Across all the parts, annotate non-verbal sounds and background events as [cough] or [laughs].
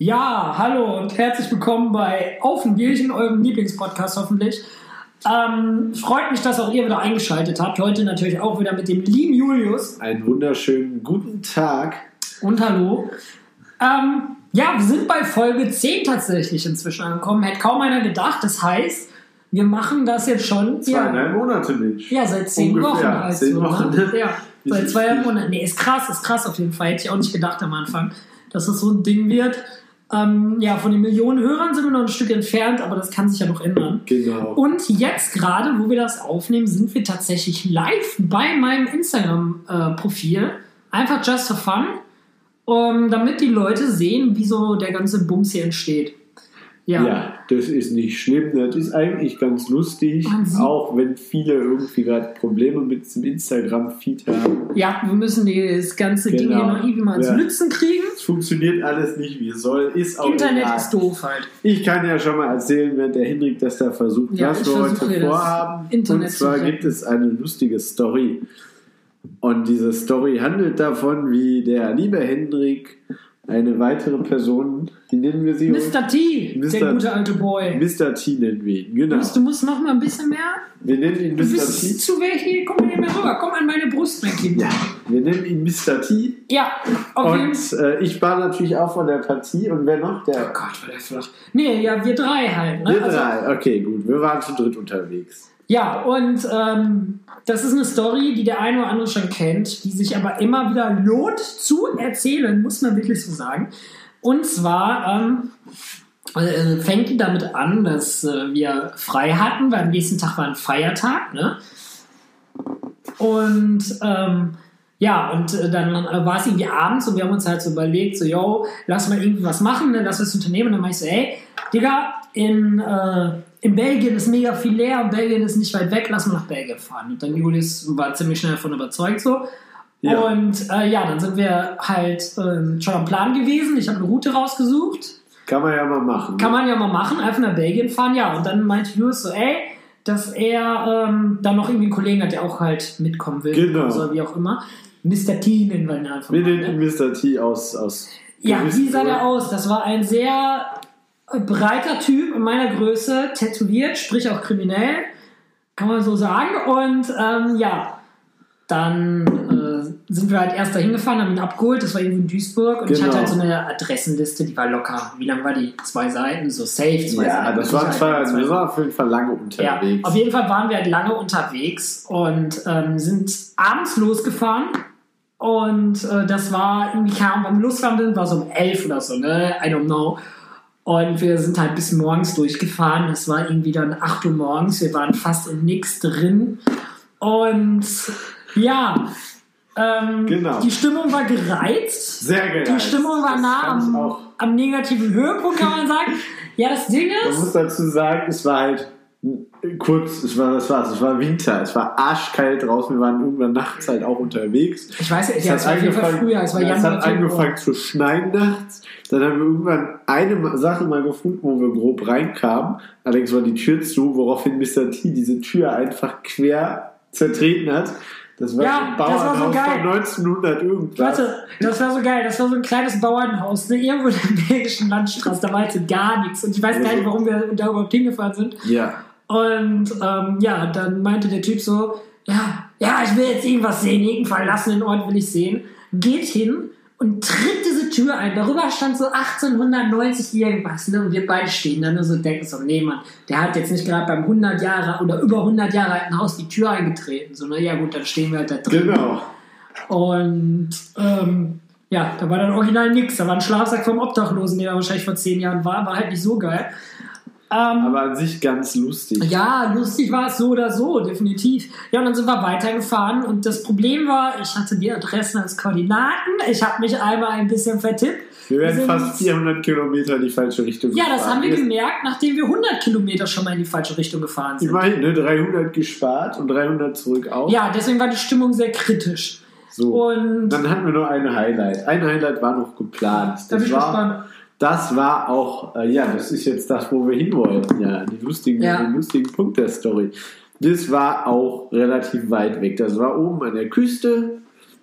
Ja, hallo und herzlich willkommen bei Auf ein Bierchen, eurem Lieblingspodcast hoffentlich. Ähm, freut mich, dass auch ihr wieder eingeschaltet habt. Heute natürlich auch wieder mit dem lieben Julius. Einen wunderschönen guten Tag. Und hallo. Ähm, ja, wir sind bei Folge 10 tatsächlich inzwischen angekommen. Hätte kaum einer gedacht. Das heißt, wir machen das jetzt schon. Zweieinhalb Monate nicht. Ja, seit zehn Ungefähr. Wochen. halt Zehn Wochen, Ne? Ja, [laughs] seit zwei? Monaten. Nee, ist krass, ist krass auf jeden Fall. Hätte ich auch nicht gedacht am Anfang, dass es so ein Ding wird. Ähm, ja, von den Millionen Hörern sind wir noch ein Stück entfernt, aber das kann sich ja noch ändern. Genau. Und jetzt gerade, wo wir das aufnehmen, sind wir tatsächlich live bei meinem Instagram-Profil. Einfach just for fun, um, damit die Leute sehen, wie so der ganze Bums hier entsteht. Ja. Ja. das ist nicht schlimm. Das ist eigentlich ganz lustig. Sieht- Auch wenn viele irgendwie gerade Probleme mit dem Instagram-Feed haben. Ja, wir müssen das ganze Ding Genau. hier noch irgendwie mal Ja. zu Nützen kriegen. Es funktioniert alles nicht, wie es soll. Ist auch Internet egal. ist doof halt. Ich kann ja schon mal erzählen, während der Hendrik das da versucht, Ja, was wir heute vorhaben. Internet Und zwar gibt es eine lustige Story. Und diese Story handelt davon, wie der liebe Hendrik eine weitere Person, wie nennen wir sie? Mr. T, der Mr. gute alte Boy. Mr. T nennen wir ihn, genau. Du musst noch mal ein bisschen mehr. Wir nennen ihn Du Mr. bist T. zu welche. Komm mal hier mehr rüber. Komm an meine Brust, mein Kind. Ja, wir nennen ihn Mr. T. Ja, auf jeden Und äh, ich war natürlich auch von der Partie. Und wer noch? Oh Der, Gott, war der flach. Nee, ja, wir drei halt. Ne? wir Also, drei. Okay, gut. Wir waren zu dritt unterwegs. Ja, und ähm, das ist eine Story, die der eine oder andere schon kennt, die sich aber immer wieder lohnt zu erzählen, muss man wirklich so sagen. Und zwar ähm, äh, fängt die damit an, dass äh, wir frei hatten, weil am nächsten Tag war ein Feiertag, ne? Und ähm, ja, und äh, dann äh, war es irgendwie abends und wir haben uns halt so überlegt, so, yo, lass mal irgendwie was machen, ne? lass was unternehmen. Und dann meinte ich so, ey, Digga, in, äh, in Belgien ist mega viel leer und Belgien ist nicht weit weg, lass mal nach Belgien fahren. Und dann Julius war ziemlich schnell davon überzeugt so. Ja. Und äh, ja, dann sind wir halt ähm, schon am Plan gewesen. Ich habe eine Route rausgesucht. Kann man ja mal machen. Kann man ja mal machen, einfach nach Belgien fahren, ja. Und dann meinte Julius so, ey, dass er ähm, dann noch irgendwie einen Kollegen hat, der auch halt mitkommen will. Genau. Oder wie auch immer. Mr. T nennen wir ihn einfach Wir nennen ne? ihn Mr. T aus. aus Ja, wie sah der aus? Das war ein sehr äh, breiter Typ in meiner Größe, tätowiert, sprich auch kriminell, kann man so sagen. Und ähm, ja, dann äh, sind wir halt erst dahin gefahren, haben ihn abgeholt, das war irgendwo in Duisburg. Und ich Genau. hatte halt so eine Adressenliste, die war locker. Wie lang war die? Zwei Seiten, so safe, zwei Ja, Seiten. das waren zwei, zwei wir waren auf jeden Fall lange ja, unterwegs. auf jeden Fall waren wir halt lange unterwegs und ähm, sind abends losgefahren. Und äh, das war irgendwie, Ahnung, beim Losfahren war so um elf oder so, ne? I don't know. Und wir sind halt bis morgens durchgefahren. Es war irgendwie dann 8 Uhr morgens. Wir waren fast in nichts drin. Und ja, ähm, Genau. die Stimmung war gereizt. Sehr geil. Die Stimmung war Das nah am, am negativen Höhepunkt, kann man sagen. Ja, das Ding Man ist, muss dazu sagen, es war halt kurz, es war, das war's, es war Winter, es war arschkalt draußen, wir waren irgendwann nachts halt auch unterwegs. ich weiß Es ja, es war früher, es war ja, es Januar, hat angefangen zu schneien nachts. Dann haben wir irgendwann eine Sache mal gefunden, wo wir grob reinkamen. Allerdings war die Tür zu, woraufhin Mr. T diese Tür einfach quer zertreten hat. Das war Ja, so ein so Bauernhaus geil. von 1900 irgendwas. Warte, das war so geil. Das war so ein kleines Bauernhaus, ne? irgendwo in der [laughs] belgischen Landstraße. Da war jetzt gar nichts. Und ich weiß gar nicht, warum wir da überhaupt hingefahren sind. Ja. Und ähm, ja, dann meinte der Typ so: Ja, ja, ich will jetzt irgendwas sehen. Irgendeinen verlassenen Ort will ich sehen. Geht hin und tritt diese Tür ein. Darüber stand so 1890 irgendwas. Ne? Und wir beide stehen dann nur so und denken so: Nee, Mann, der hat jetzt nicht gerade beim 100 Jahre oder über 100 Jahre alten Haus die Tür eingetreten. So, na ja, gut, dann stehen wir halt da drin. Genau. Und ähm, ja, da war dann original nix. Da war ein Schlafsack vom Obdachlosen, der wahrscheinlich vor zehn Jahren war. War halt nicht so geil. Ähm, Aber an sich ganz lustig. ja, lustig war es so oder so, definitiv. Ja, und dann sind wir weitergefahren und das Problem war, ich hatte die Adressen als Koordinaten. Ich habe mich einmal ein bisschen vertippt. Wir werden fast 400 Kilometer in die falsche Richtung Ja, das gefahren. haben wir gemerkt, nachdem wir 100 Kilometer schon mal in die falsche Richtung gefahren sind. Immerhin, ne? 300 gespart und 300 zurück auch. Ja, deswegen war die Stimmung sehr kritisch. So. Und Dann hatten wir nur eine Highlight. Ein Highlight war noch geplant. da bin Das ich war, gespannt. Das war auch, äh, ja, das ist jetzt das, wo wir hin wollten. Ja, die lustigen, Ja. den lustigen Punkt der Story. Das war auch relativ weit weg. Das war oben an der Küste.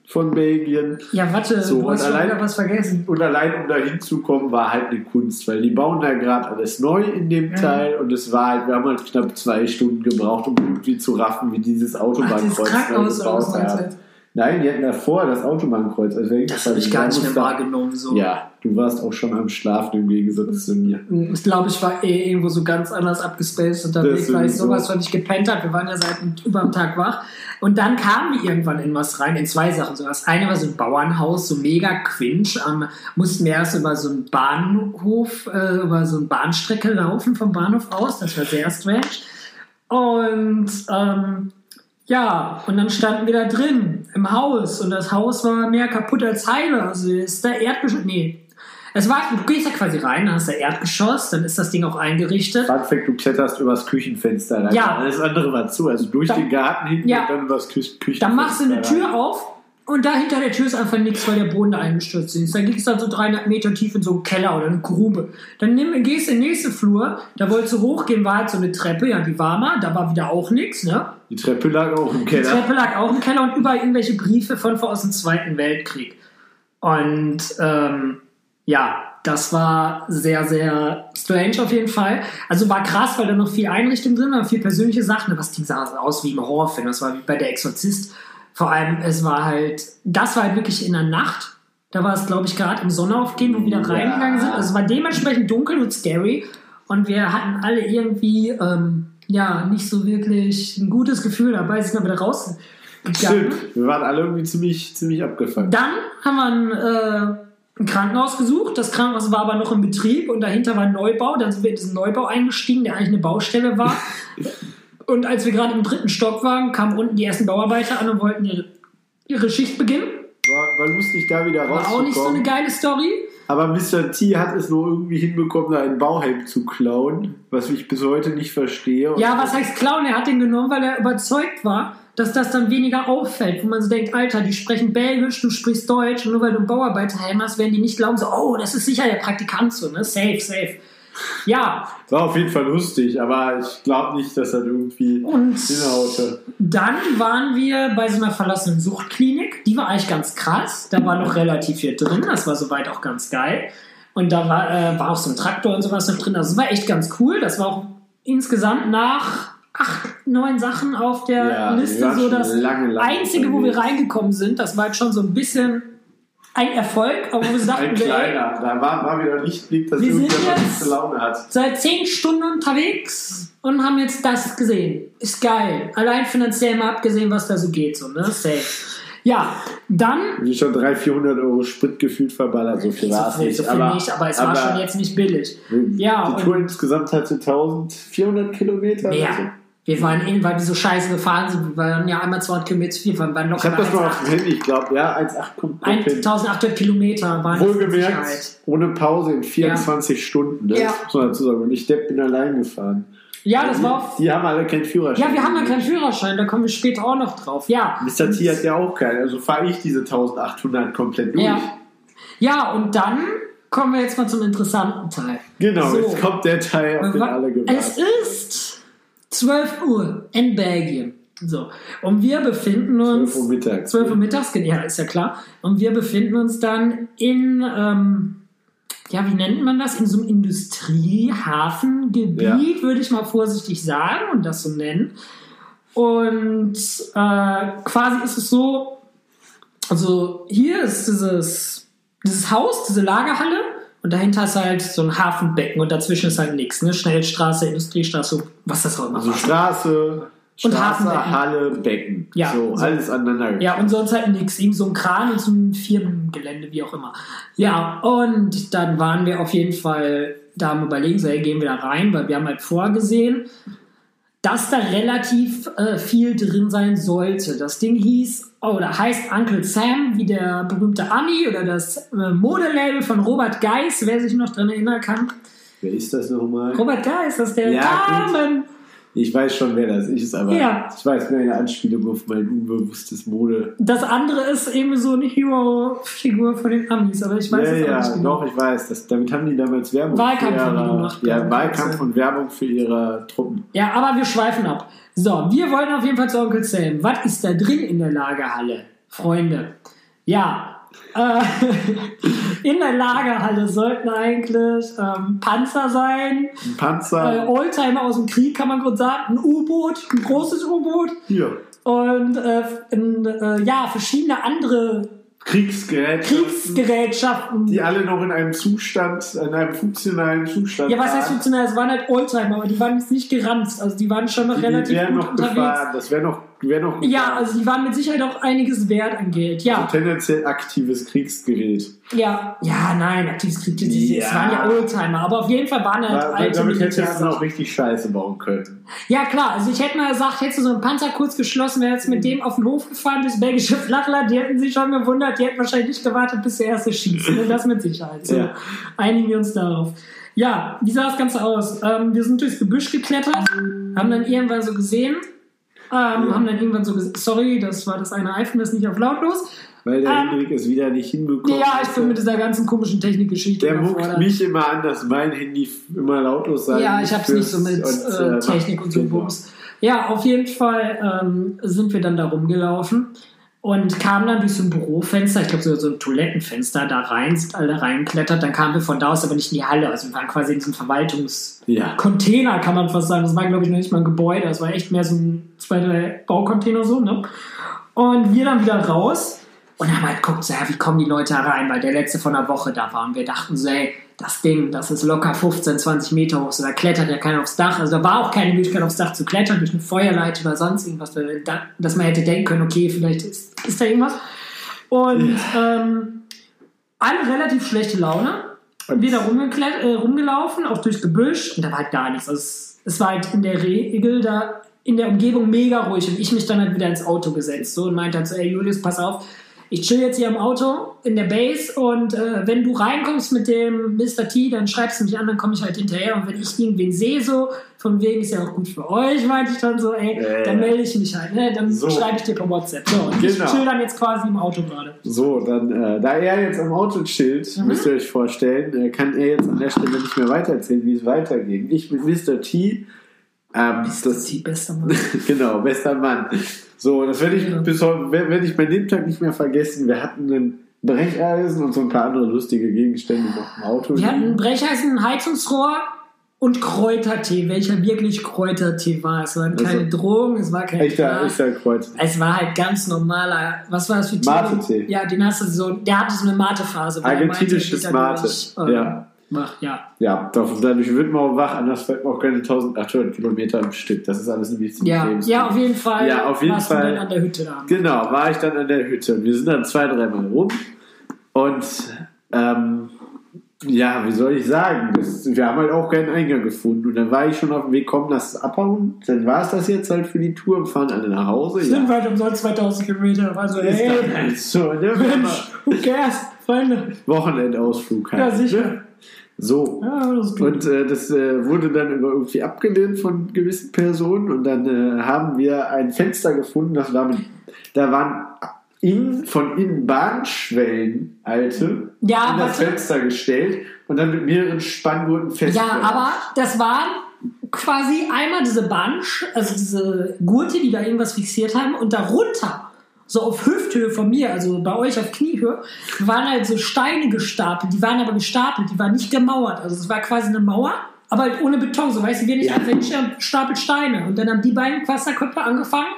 von Belgien. Ja, warte, So, du hast allein- wieder was vergessen. Und allein um da hinzukommen, war halt eine Kunst, weil die bauen da gerade alles neu in dem Mhm. Teil und es war halt, wir haben halt knapp zwei Stunden gebraucht, um irgendwie zu raffen, wie dieses Autobahnkreuz gebaut haben. Nein, die hatten davor das Autobahnkreuz. Also Das habe ich gar nicht mehr wahrgenommen. So. Ja, du warst auch schon am Schlafen im Gegensatz zu mir. Ich glaube, ich war eh irgendwo so ganz anders abgespaced unterwegs, weil ich sowas von nicht gepennt habe. Wir waren ja seit über einem Tag wach. Und dann kamen wir irgendwann in was rein, in zwei Sachen. So, das eine war so ein Bauernhaus, so mega quinch. Ähm, mussten wir erst über so einen Bahnhof, äh, über so eine Bahnstrecke laufen vom Bahnhof aus. Das war sehr strange. Und ähm, ja, und dann standen wir da drin im Haus und das Haus war mehr kaputt als heile. Also ist da Erdgeschoss. Nee. Es war, du gehst ja quasi rein, dann hast du Erdgeschoss, dann ist das Ding auch eingerichtet. Fun Fact, du kletterst übers Küchenfenster rein. Ja. Alles andere war zu. Also durch Dann- den Garten hinten Ja. und dann übers Kü Küchenfenster Dann machst du eine rein. Tür auf und da hinter der Tür ist einfach nichts, weil der Boden eingestürzt ist. Dann gehst du dann so 300 Meter tief in so einen Keller oder eine Grube. Dann nimm, gehst du in den nächsten Flur, da wolltest du hochgehen, war halt so eine Treppe, ja, die war mal, da war wieder auch nichts, ne? Die Treppe lag auch im Die Keller. Treppe lag auch im Keller und überall irgendwelche Briefe von vor aus dem Zweiten Weltkrieg. Und ähm, ja, das war sehr, sehr strange auf jeden Fall. Also war krass, weil da noch viel Einrichtung drin war, viel persönliche Sachen. Aber das Ding sah aus wie im Horrorfilm. Das war wie bei der Exorzist. Vor allem, es war halt, das war halt wirklich in der Nacht. Da war es, glaube ich, gerade im Sonnenaufgehen, wo wir wieder Ja. reingegangen sind. Also es war dementsprechend dunkel und scary. Und wir hatten alle irgendwie, ähm, ja, nicht so wirklich ein gutes Gefühl dabei, sind dann wieder rausgegangen. Stimmt. Wir waren alle irgendwie ziemlich, ziemlich abgefangen. Dann haben wir ein, äh, ein Krankenhaus gesucht. Das Krankenhaus war aber noch in Betrieb und dahinter war ein Neubau. Dann sind wir in diesen Neubau eingestiegen, der eigentlich eine Baustelle war. [laughs] und als wir gerade im dritten Stock waren, kamen unten die ersten Bauarbeiter an und wollten ihre, ihre Schicht beginnen. War, war lustig, da wieder War auch nicht so eine rauszukommen. geile Story. Aber Mr. T hat es nur irgendwie hinbekommen, einen Bauhelm zu klauen, was ich bis heute nicht verstehe. Ja, was heißt Clown? Er hat den genommen, weil er überzeugt war, dass das dann weniger auffällt. Wo man so denkt, Alter, die sprechen Belgisch, du sprichst Deutsch und nur weil du einen Bauarbeiterhelm hast, werden die nicht glauben, so, oh, das ist sicher der Praktikant so, ne? Safe, safe. Ja, War auf jeden Fall lustig, aber ich glaube nicht, dass das irgendwie und hinhaute. dann waren wir bei so einer verlassenen Suchtklinik. Die war eigentlich ganz krass. Da war noch relativ viel drin. Das war soweit auch ganz geil. Und da war, äh, war auch so ein Traktor und sowas noch drin. Also das war echt ganz cool. Das war auch insgesamt nach acht, neun Sachen auf der Ja, Liste so das lange, lange einzige, wo wir reingekommen sind. Das war jetzt schon so ein bisschen ein Erfolg, aber wir dachten, Ein kleiner. Da war, war wieder Lichtblick, dass Wir sind jetzt- Laune hat. seit zehn Stunden unterwegs und haben jetzt das gesehen. Ist geil. Allein finanziell mal abgesehen, was da so geht. So, ne? Safe. Ja, dann. Wie schon 300, 400 Euro Sprit gefühlt verballert. So viel war es so nicht. so viel aber, nicht, aber es war aber schon jetzt nicht billig. Ja, die Tour insgesamt hatte 1400 Kilometer. oder so. Wir waren in, weil wir so scheiße gefahren sind. Wir waren ja einmal 200 Kilometer zu viel. Waren Ich locker habe das mal auf dem Handy, ich glaube, ja, 1,8 kommt kommt hin. 1800 Kilometer waren das. Wohlgemerkt, ohne Pause in 24 Stunden. Ne? Ja. Das muss man dazu sagen. Und ich Depp bin allein gefahren. Ja, das war auch. die haben alle keinen Führerschein. Ja, wir haben ja keinen Führerschein, da kommen wir später auch noch drauf. Ja. Mr. T hat ja auch keinen. Also fahre ich diese 1800 komplett durch. Ja. Ja, und dann kommen wir jetzt mal zum interessanten Teil. Genau, So. jetzt kommt der Teil, auf den alle Es gewartet ist 12 Uhr in Belgien. So. Und wir befinden uns. 12 Uhr mittags. 12 Uhr mittags, ja, ist ja klar. Und wir befinden uns dann in, ähm, ja, wie nennt man das? In so einem Industriehafengebiet, Ja. würde ich mal vorsichtig sagen und das so nennen. Und äh, quasi ist es so, also hier ist dieses, dieses Haus, diese Lagerhalle und dahinter ist halt so ein Hafenbecken und dazwischen ist halt nichts, ne? Schnellstraße, Industriestraße, was das auch immer Also war. Straße, Und Straße, Hafenbecken. Halle, Becken. Ja, so, so. alles aneinander. Ja, und sonst halt nichts. Eben so ein Kran und so ein Firmengelände, wie auch immer. Ja, und dann waren wir auf jeden Fall da am Überlegen, so, hey, gehen wir da rein, weil wir haben halt vorgesehen, dass da relativ äh, viel drin sein sollte. Das Ding hieß, oder heißt Uncle Sam, wie der berühmte Ami oder das äh, Modelabel von Robert Geis, wer sich noch dran erinnern kann. Wer ist das nochmal? Robert Geis, das ist der Ja, gut. Carmen. Ich weiß schon, wer das ist, aber Ja. ich weiß mehr eine Anspielung auf mein unbewusstes Mode. Das andere ist eben so eine Hero-Figur von den Amis, aber ich weiß ja, es auch ja, nicht genau. doch, ich weiß. Das, damit haben die damals Werbung Wahlkampf für haben die ihre, gemacht, Ja. Wahlkampf und Werbung für ihre Truppen. Ja, aber wir schweifen ab. So, wir wollen auf jeden Fall zu Onkel Sam. Was ist da drin in der Lagerhalle? Freunde. Ja, äh, [laughs] in der Lagerhalle sollten eigentlich ähm, Panzer sein, Ein äh, Panzer. Oldtimer aus dem Krieg, kann man kurz sagen, ein U-Boot, ein großes U-Boot Hier. und äh, in, äh, ja, verschiedene andere Kriegsgerät. Kriegsgerätschaften. Die alle noch in einem Zustand, in einem funktionalen Zustand. Ja, was heißt funktional? Es waren halt Oldtimer, aber die waren jetzt nicht geranzt. Also die waren schon noch Die, die relativ wären gut noch unterwegs. gefahren. Das wäre noch, wär noch Ja, also die waren mit Sicherheit auch einiges wert an Geld. Ja, tendenziell aktives Kriegsgerät. ja, ja, nein, aktives Krieg, die- die- es Ja. waren ja Oldtimer, aber auf jeden Fall waren halt Da, alte damit hättest du auch richtig Scheiße bauen können. Ja, klar, also ich hätte mal gesagt, hättest du so einen Panzer kurz geschlossen, wäre jetzt mit dem auf den Hof gefahren, das belgische Flachland, die hätten sich schon gewundert, die hätten wahrscheinlich nicht gewartet, bis der erste schießt. Ne? Das mit Sicherheit. So, Ja. einigen wir uns darauf. Ja, wie sah das Ganze aus? Ähm, wir sind durchs Gebüsch geklettert, haben dann irgendwann so gesehen, ähm, haben dann irgendwann so gesagt, sorry, das war das eine iPhone, das ist nicht auf lautlos. Weil der Ähm, Hendrik es wieder nicht hinbekommt. Ja, ich bin mit dieser ganzen komischen Technikgeschichte Der muckt mich immer an, dass mein Handy immer lautlos sein Ja, ich hab's nicht so mit und, äh, äh, Technik und so. Bums. Ja, auf jeden Fall ähm, sind wir dann da rumgelaufen und kamen dann durch so ein Bürofenster, ich glaube so, so ein Toilettenfenster da rein, alle reingeklettert, dann kamen wir von da aus aber nicht in die Halle, also wir waren quasi in diesem Verwaltungscontainer, Ja. kann man fast sagen. Das war, glaube ich, noch nicht mal ein Gebäude, das war echt mehr so ein zwei, drei Baucontainer so, ne? Und wir dann wieder raus und haben halt geguckt, so, ja, wie kommen die Leute rein, weil der letzte von der Woche da war und wir dachten so, ey, das Ding, das ist locker 15, 20 Meter hoch, so, da klettert ja keiner aufs Dach, also da war auch keine Möglichkeit aufs Dach zu klettern durch eine Feuerleiter oder sonst irgendwas, da- dass man hätte denken können, okay, vielleicht ist, ist da irgendwas. Und ähm, alle relativ schlechte Laune. Und- Wir da äh, rumgelaufen, auch durchs Gebüsch und da war halt gar nichts. Also es, es war halt in der Regel da in der Umgebung mega ruhig und ich mich dann halt wieder ins Auto gesetzt so und meinte halt so, ey Julius, pass auf, ich chill jetzt hier im Auto in der Base und äh, wenn du reinkommst mit dem Mr. T, dann schreibst du mich an, dann komme ich halt hinterher und wenn ich irgendwen sehe so, von wegen ist ja auch gut für euch, meinte ich dann so, ey, Ja, dann melde ich mich halt, ne? dann So. schreibe ich dir per WhatsApp. So, und ich Genau. chill dann jetzt quasi im Auto gerade. So, dann, äh, da er jetzt am Auto chillt, Mhm. müsst ihr euch vorstellen, äh, kann er jetzt an der Stelle nicht mehr weitererzählen, wie es weitergeht. Ich mit Mr. T. Ähm, Das das, ist die beste Mann. [laughs] genau, bester Mann. So, das werde ich bis heute, werde werd ich bei dem Tag nicht mehr vergessen. Wir hatten einen Brecheisen und so ein paar andere lustige Gegenstände noch im Auto. Wir hatten ein Brecheisen, ein Heizungsrohr und Kräutertee, welcher wirklich Kräutertee war. Es waren keine Also- Drogen, es war kein echter, Gras. echter Kreuz. Es war halt ganz normaler, was war das für Tee? Mate-Tee. Ja, den hast du so, der hatte so eine Mate-Phase. Argentinisches Mate. dadurch, ähm, Ja. Macht, ja. Ja, dadurch wird man auch wach, anders fährt man auch keine 1800 Kilometer am Stück. Das ist alles ein bisschen Ja, ja, auf jeden Fall. Ja, auf jeden warst Fall. Du dann an der Hütte da. Genau, war ich dann an der Hütte. Wir sind dann zwei, dreimal rum. Und ähm, ja, wie soll ich sagen? Das, wir haben halt auch keinen Eingang gefunden. Und dann war ich schon auf dem Weg, komm, das abhauen. Dann war es das jetzt halt für die Tour und fahren alle nach Hause. Sind Ja, weit umsonst 2000 Kilometer. Also, ist ey, dann halt so, ne? Mensch, who cares? Freunde. Wochenendausflug halt. Ja, sicher. Ne? So. Ja. Und äh, das äh, wurde dann irgendwie abgelehnt von gewissen Personen und dann äh, haben wir ein Fenster gefunden, das war mit, da waren in, von innen Bahnschwellen, alte, Ja, in das. Fenster gestellt und dann mit mehreren Spanngurten Ja, festgemacht. aber das waren quasi einmal diese Bunch, also diese Gurte, die da irgendwas fixiert haben, und darunter, so auf Hüfthöhe von mir, also bei euch auf Kniehöhe, waren halt so Steine gestapelt. Die waren aber gestapelt, die waren nicht gemauert. Also es war quasi eine Mauer, aber halt ohne Beton. So weißt du, wir nicht Ja. einfach stapelt Steine. Und dann haben die beiden Wasserköpfe angefangen,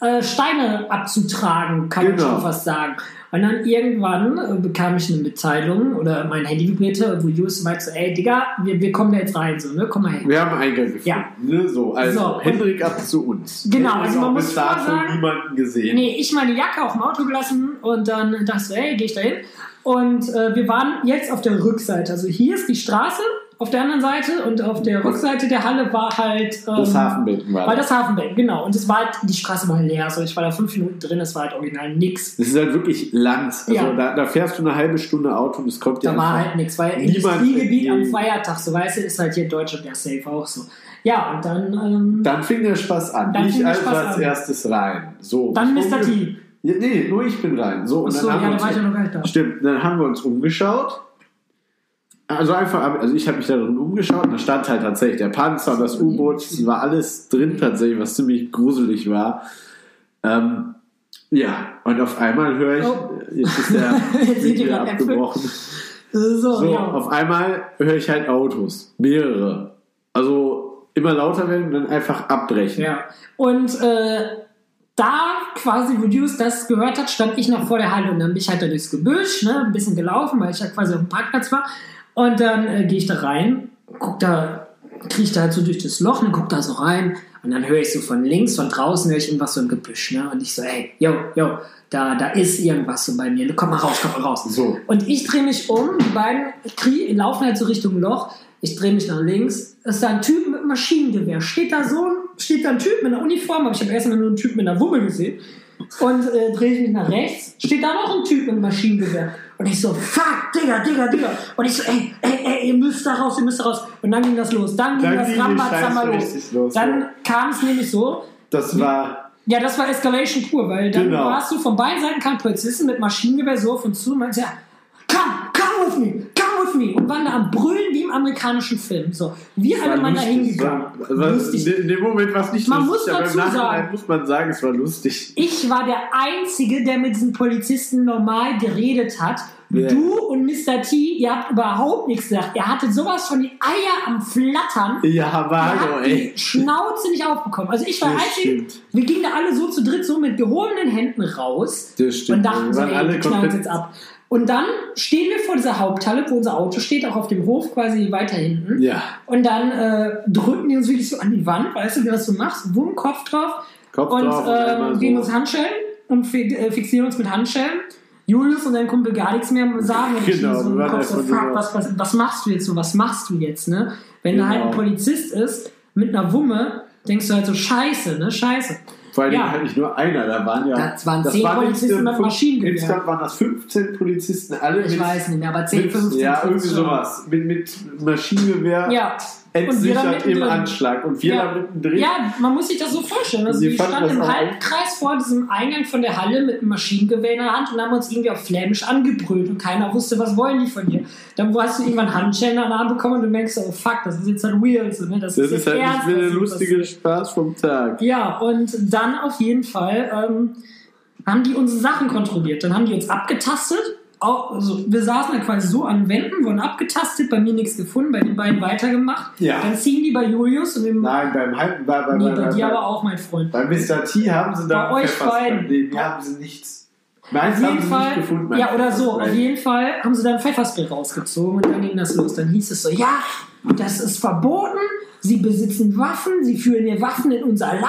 äh, Steine abzutragen, kann man Genau. schon fast sagen. Und dann irgendwann äh, bekam ich eine Mitteilung oder mein Handy vibrierte, wo Jus meinte so, ey Digga, wir, wir kommen da jetzt rein, so, ne? Komm mal her. wir haben Eingang gefunden. Ja. Ne? So, also So, Hendrik ab zu uns. Genau, also man muss vorher sagen- niemanden gesehen. Nee, ich meine Jacke auf dem Auto gelassen und dann dachte ich so, hey, geh ich da hin. Und äh, wir waren jetzt auf der Rückseite. Also hier ist die Straße auf der anderen Seite und auf der Rückseite der Halle war halt. Ähm, Das Hafenbecken war War das. Hafenbecken, genau. Und es war halt, die Straße war leer. Also ich war da fünf Minuten drin, es war halt original nix. Das ist halt wirklich Land. Also Ja. da, da fährst du eine halbe Stunde Auto und es kommt dir Da war halt nichts, weil Industriegebiet am. Feiertag, so weißt du, ist halt hier in Deutschland ja safe auch so. Ja, und dann, ähm, Dann fing der Spaß an. Dann ich fing der also als an. erstes rein. So. dann Mr. T. Ja, nee, nur ich bin rein. So, und Achso, dann haben ja, wir da war ich ja uns, noch gar nicht da. Stimmt, dann haben wir uns umgeschaut. Also einfach, also ich habe mich da drin umgeschaut und da stand halt tatsächlich der Panzer und das U-Boot, es war alles drin tatsächlich, was ziemlich gruselig war. Ähm, Ja, und auf einmal höre ich, Oh. jetzt ist der [laughs] Video abgebrochen. So, So, ja. auf einmal höre ich halt Autos. Mehrere. Also immer lauter werden und dann einfach abbrechen. Ja. Und äh, da quasi, wo Juice das gehört hat, stand ich noch vor der Halle und dann bin ich halt da durchs Gebüsch, ne, ein bisschen gelaufen, weil ich ja quasi auf dem Parkplatz war. Und dann äh, gehe ich da rein, guck da, kriege da halt so durch das Loch und guck da so rein und dann höre ich so von links, von draußen höre ich irgendwas so im Gebüsch, ne? Und ich so, ey, yo, yo, da, da ist irgendwas so bei mir. Komm mal raus, komm mal raus. So. Und ich drehe mich um, die beiden krie- laufen halt so Richtung Loch. Ich drehe mich nach links. Es ist da ein Typ mit Maschinengewehr. Steht da so ein, steht da ein Typ mit einer Uniform, aber ich habe erstmal nur einen Typ mit einer Wumme gesehen. Und äh, drehe ich mich nach rechts, steht da noch ein Typ mit Maschinengewehr. Und ich so, fuck, Digga, Digga, Digga. Und ich so, ey, ey, ey, ihr müsst da raus, ihr müsst da raus. Und dann ging das los. Dann ging Dann das Rambazamba los. los, Dann ja. kam es nämlich so, Das war, ja, das war Escalation pur, weil dann Genau. warst du von beiden Seiten kamen Polizisten mit Maschinengewehr so auf uns zu und meinten, ja, come, come with me, come with me. Und waren da am Brüllen wie im amerikanischen Film. So, wir alle war mal da hingegangen. War, war, Lustig. in dem Moment war es nicht Man lustig, muss aber dazu im Nachhinein sagen- muss man sagen, es war lustig. Ich war der Einzige, der mit diesen Polizisten normal geredet hat. Ja. Du und Mr. T, ihr habt überhaupt nichts gesagt. Ihr hattet sowas von die Eier am Flattern. Ja, Mario, habt ey. die Schnauze nicht aufbekommen. Also ich war einzig, wir gingen da alle so zu dritt so mit gehobenen Händen raus. Das stimmt. Und dachten Wir so, ey, alle uns komplett- jetzt ab. Und dann stehen wir vor dieser Haupthalle, wo unser Auto steht, auch auf dem Hof quasi weiter hinten. Ja, Und dann äh, drücken die uns wirklich so an die Wand, weißt du, wie das so machst? Wumm, Kopf drauf. Kopf und drauf ähm, geben uns Handschellen und äh, fixieren uns mit Handschellen. Julius und sein Kumpel gar nichts mehr sagen. Und ich Genau, so im Kopf so, fuck, was, was, was machst du jetzt so? Was machst du jetzt, ne? Wenn da halt ein Genau. Polizist ist mit einer Wumme, denkst du halt so, scheiße, ne? Scheiße. Vor allem Ja. halt nicht nur einer, da waren ja. Das waren zehn waren Polizisten mit Maschinengewehr. Insgesamt waren das 15 Polizisten, alle Ich mit, weiß nicht mehr, aber 10, mit 15. ja, irgendwie 15. sowas. Mit, mit Maschinengewehr Ja. Entsichert im. Anschlag. Und wir Ja. da mittendrin. Ja, man muss sich das so vorstellen. Also wir standen im Halbkreis vor diesem Eingang von der Halle mit einem Maschinengewehr in der Hand und haben uns irgendwie auf Flämisch angebrüllt und keiner wusste, was wollen die von dir. Dann hast du irgendwann Handschellen an den Arm bekommen und du merkst, oh fuck, das ist jetzt halt weird. So, ne? Das, Das ist, ist halt nicht ernst, mehr der lustige passiert. Spaß vom Tag. Ja, und dann auf jeden Fall ähm, haben die unsere Sachen kontrolliert. Dann haben die uns abgetastet. Auch, also wir saßen dann quasi so an Wänden, wurden abgetastet, bei mir nichts gefunden, bei den beiden weitergemacht. Ja. Dann ziehen die bei Julius und dem, Nein, beim Halten, bei, bei, nee, bei, bei dir bei, aber auch, mein Freund. bei Mr. T haben sie da Bei euch beiden. Nee, mir haben sie nichts. Meins Auf haben jeden Fall, nicht gefunden. ja oder so, auf jeden Fall haben sie dann Pfefferspray rausgezogen und dann ging das los. Dann hieß es so, ja, das ist verboten, sie besitzen Waffen, sie führen ihr Waffen in unser Land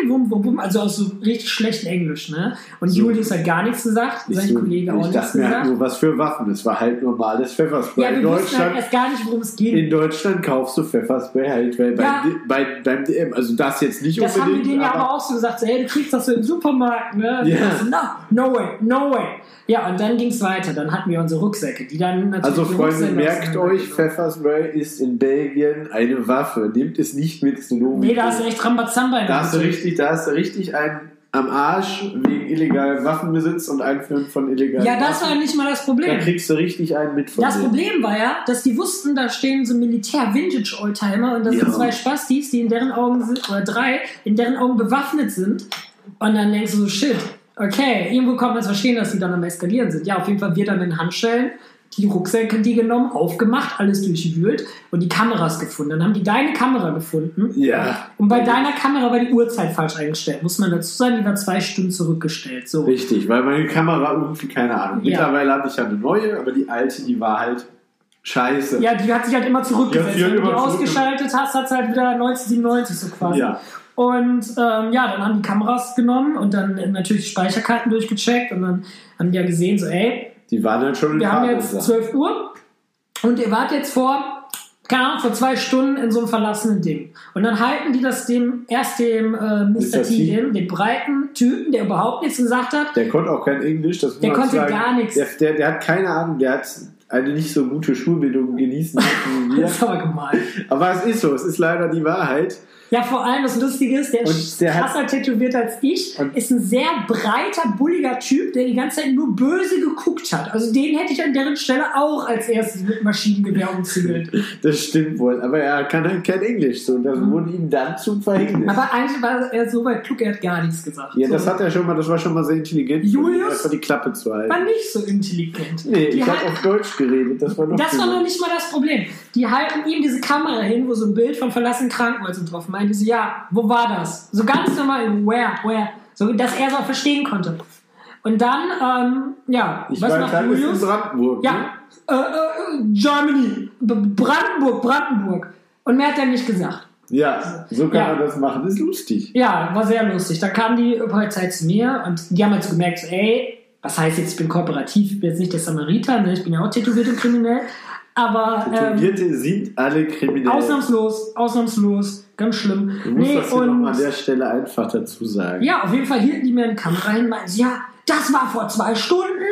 ein, wum, wum, wum. also aus so richtig schlechten Englisch, ne? Und So. Julius hat gar nichts gesagt, sein so, Kollege auch ich nichts halt gesagt. nur, was für Waffen. Es war halt normales Pfefferspray. Ja, in, wir wussten halt Deutschland, erst gar nicht, worum es ging. in Deutschland kaufst du Pfefferspray halt weil Ja. bei, bei, beim DM. Also das jetzt nicht Das haben wir unbedingt. denen ja aber aber auch so gesagt, so, hey, du kriegst das so im Supermarkt, ne? So, no, no way, no way. Ja, und dann ging es weiter. Dann hatten wir unsere Rucksäcke, die dann natürlich. Also Freunde, merkt euch. Pfefferspray ist in Belgien eine Waffe. Nehmt es nicht mit Slowen. Nee, da hast du echt Rambazamba in der Da hast du richtig, da hast du richtig einen am Arsch wegen illegalen Waffenbesitz und Einführen von illegalen Ja, das Waffen. war nicht mal das Da Problem. kriegst du richtig einen mit von Das denen. Problem war ja, dass die wussten, da stehen so Militär-Vintage-Oldtimer und das Ja. sind zwei Spastis, die in deren Augen sind, oder drei, in deren Augen bewaffnet sind. Und dann denkst du so, shit, okay, irgendwo kann man es verstehen, dass die dann am Eskalieren sind. Ja, auf jeden Fall wir dann in Handschellen, die Rucksäcke die genommen, aufgemacht, alles durchwühlt und die Kameras gefunden. Dann haben die deine Kamera gefunden. Ja. Und bei deiner Kamera war die Uhrzeit falsch eingestellt. Muss man dazu sagen, die war zwei Stunden zurückgestellt. So. Richtig, weil meine Kamera irgendwie, keine Ahnung. Ja. Mittlerweile habe ich ja eine neue, aber die alte, die war halt scheiße. Ja, die hat sich halt immer zurückgesetzt. Ja, hat Wenn du die ausgeschaltet hast, hat es halt wieder 1997 so quasi. Ja. Und ähm, ja, dann haben die Kameras genommen und dann natürlich die Speicherkarten durchgecheckt und dann haben die ja gesehen, so ey, Die waren dann schon in wir haben jetzt Sachen. 12 Uhr und ihr wart jetzt vor, keine Ahnung, vor zwei Stunden in so einem verlassenen Ding. Und dann halten die das dem, erst dem äh, Mr. T hin, dem breiten Typen, der überhaupt nichts gesagt hat. Der konnte auch kein Englisch, das muss Der konnte sagen. gar nichts. Der, der, der hat keine Ahnung, der hat eine nicht so gute Schulbildung genießen. [laughs] Das ist aber gemein. Aber es ist so, es ist leider die Wahrheit. Ja, vor allem das Lustige ist, der, Und ist der hat- krasser tätowiert als ich, ist ein sehr breiter, bulliger Typ, der die ganze Zeit nur böse geguckt hat. Also den hätte ich an deren Stelle auch als erstes mit Maschinengewehr umzingelt. [laughs] Das stimmt wohl. Aber er kann halt kein Englisch. So, das wurde ihm dann zum Verhängnis. Mhm. Aber eigentlich war er so weit klug, er hat gar nichts gesagt. ja, das so. hat er schon mal, das war schon mal sehr intelligent. Julius? Einfach die Klappe zu halten. war nicht so intelligent. Nee, Die ich habe auf Deutsch geredet. Das war noch Das war noch nicht mal das Problem. Die halten ihm diese Kamera hin, wo so ein Bild von verlassenen Krankenhäusern drauf meinte. So, ja, wo war das? So ganz normal, where, where? So, dass er es auch verstehen konnte. Und dann, ähm, ja, Ich was macht Julius? Brandenburg. ne? Ja, äh, äh, Germany, B Brandenburg, Brandenburg. Und mehr hat er nicht gesagt. Ja, so kann Ja. man das machen. Das ist lustig. Ja, war sehr lustig. Dann kam die Polizei zu mir und die haben halt so gemerkt, so, ey, was heißt jetzt, ich bin kooperativ, ich bin jetzt nicht der Samariter, ne? ich bin ja auch tätowiert und kriminell. Aber ähm, Tätowierte sind alle kriminell. ausnahmslos, ausnahmslos, ganz schlimm. du musst Nee, das nochmal an und der Stelle einfach dazu sagen. ja, auf jeden Fall hielten die mir eine Kamera hin und meinten, ja, das war vor zwei Stunden.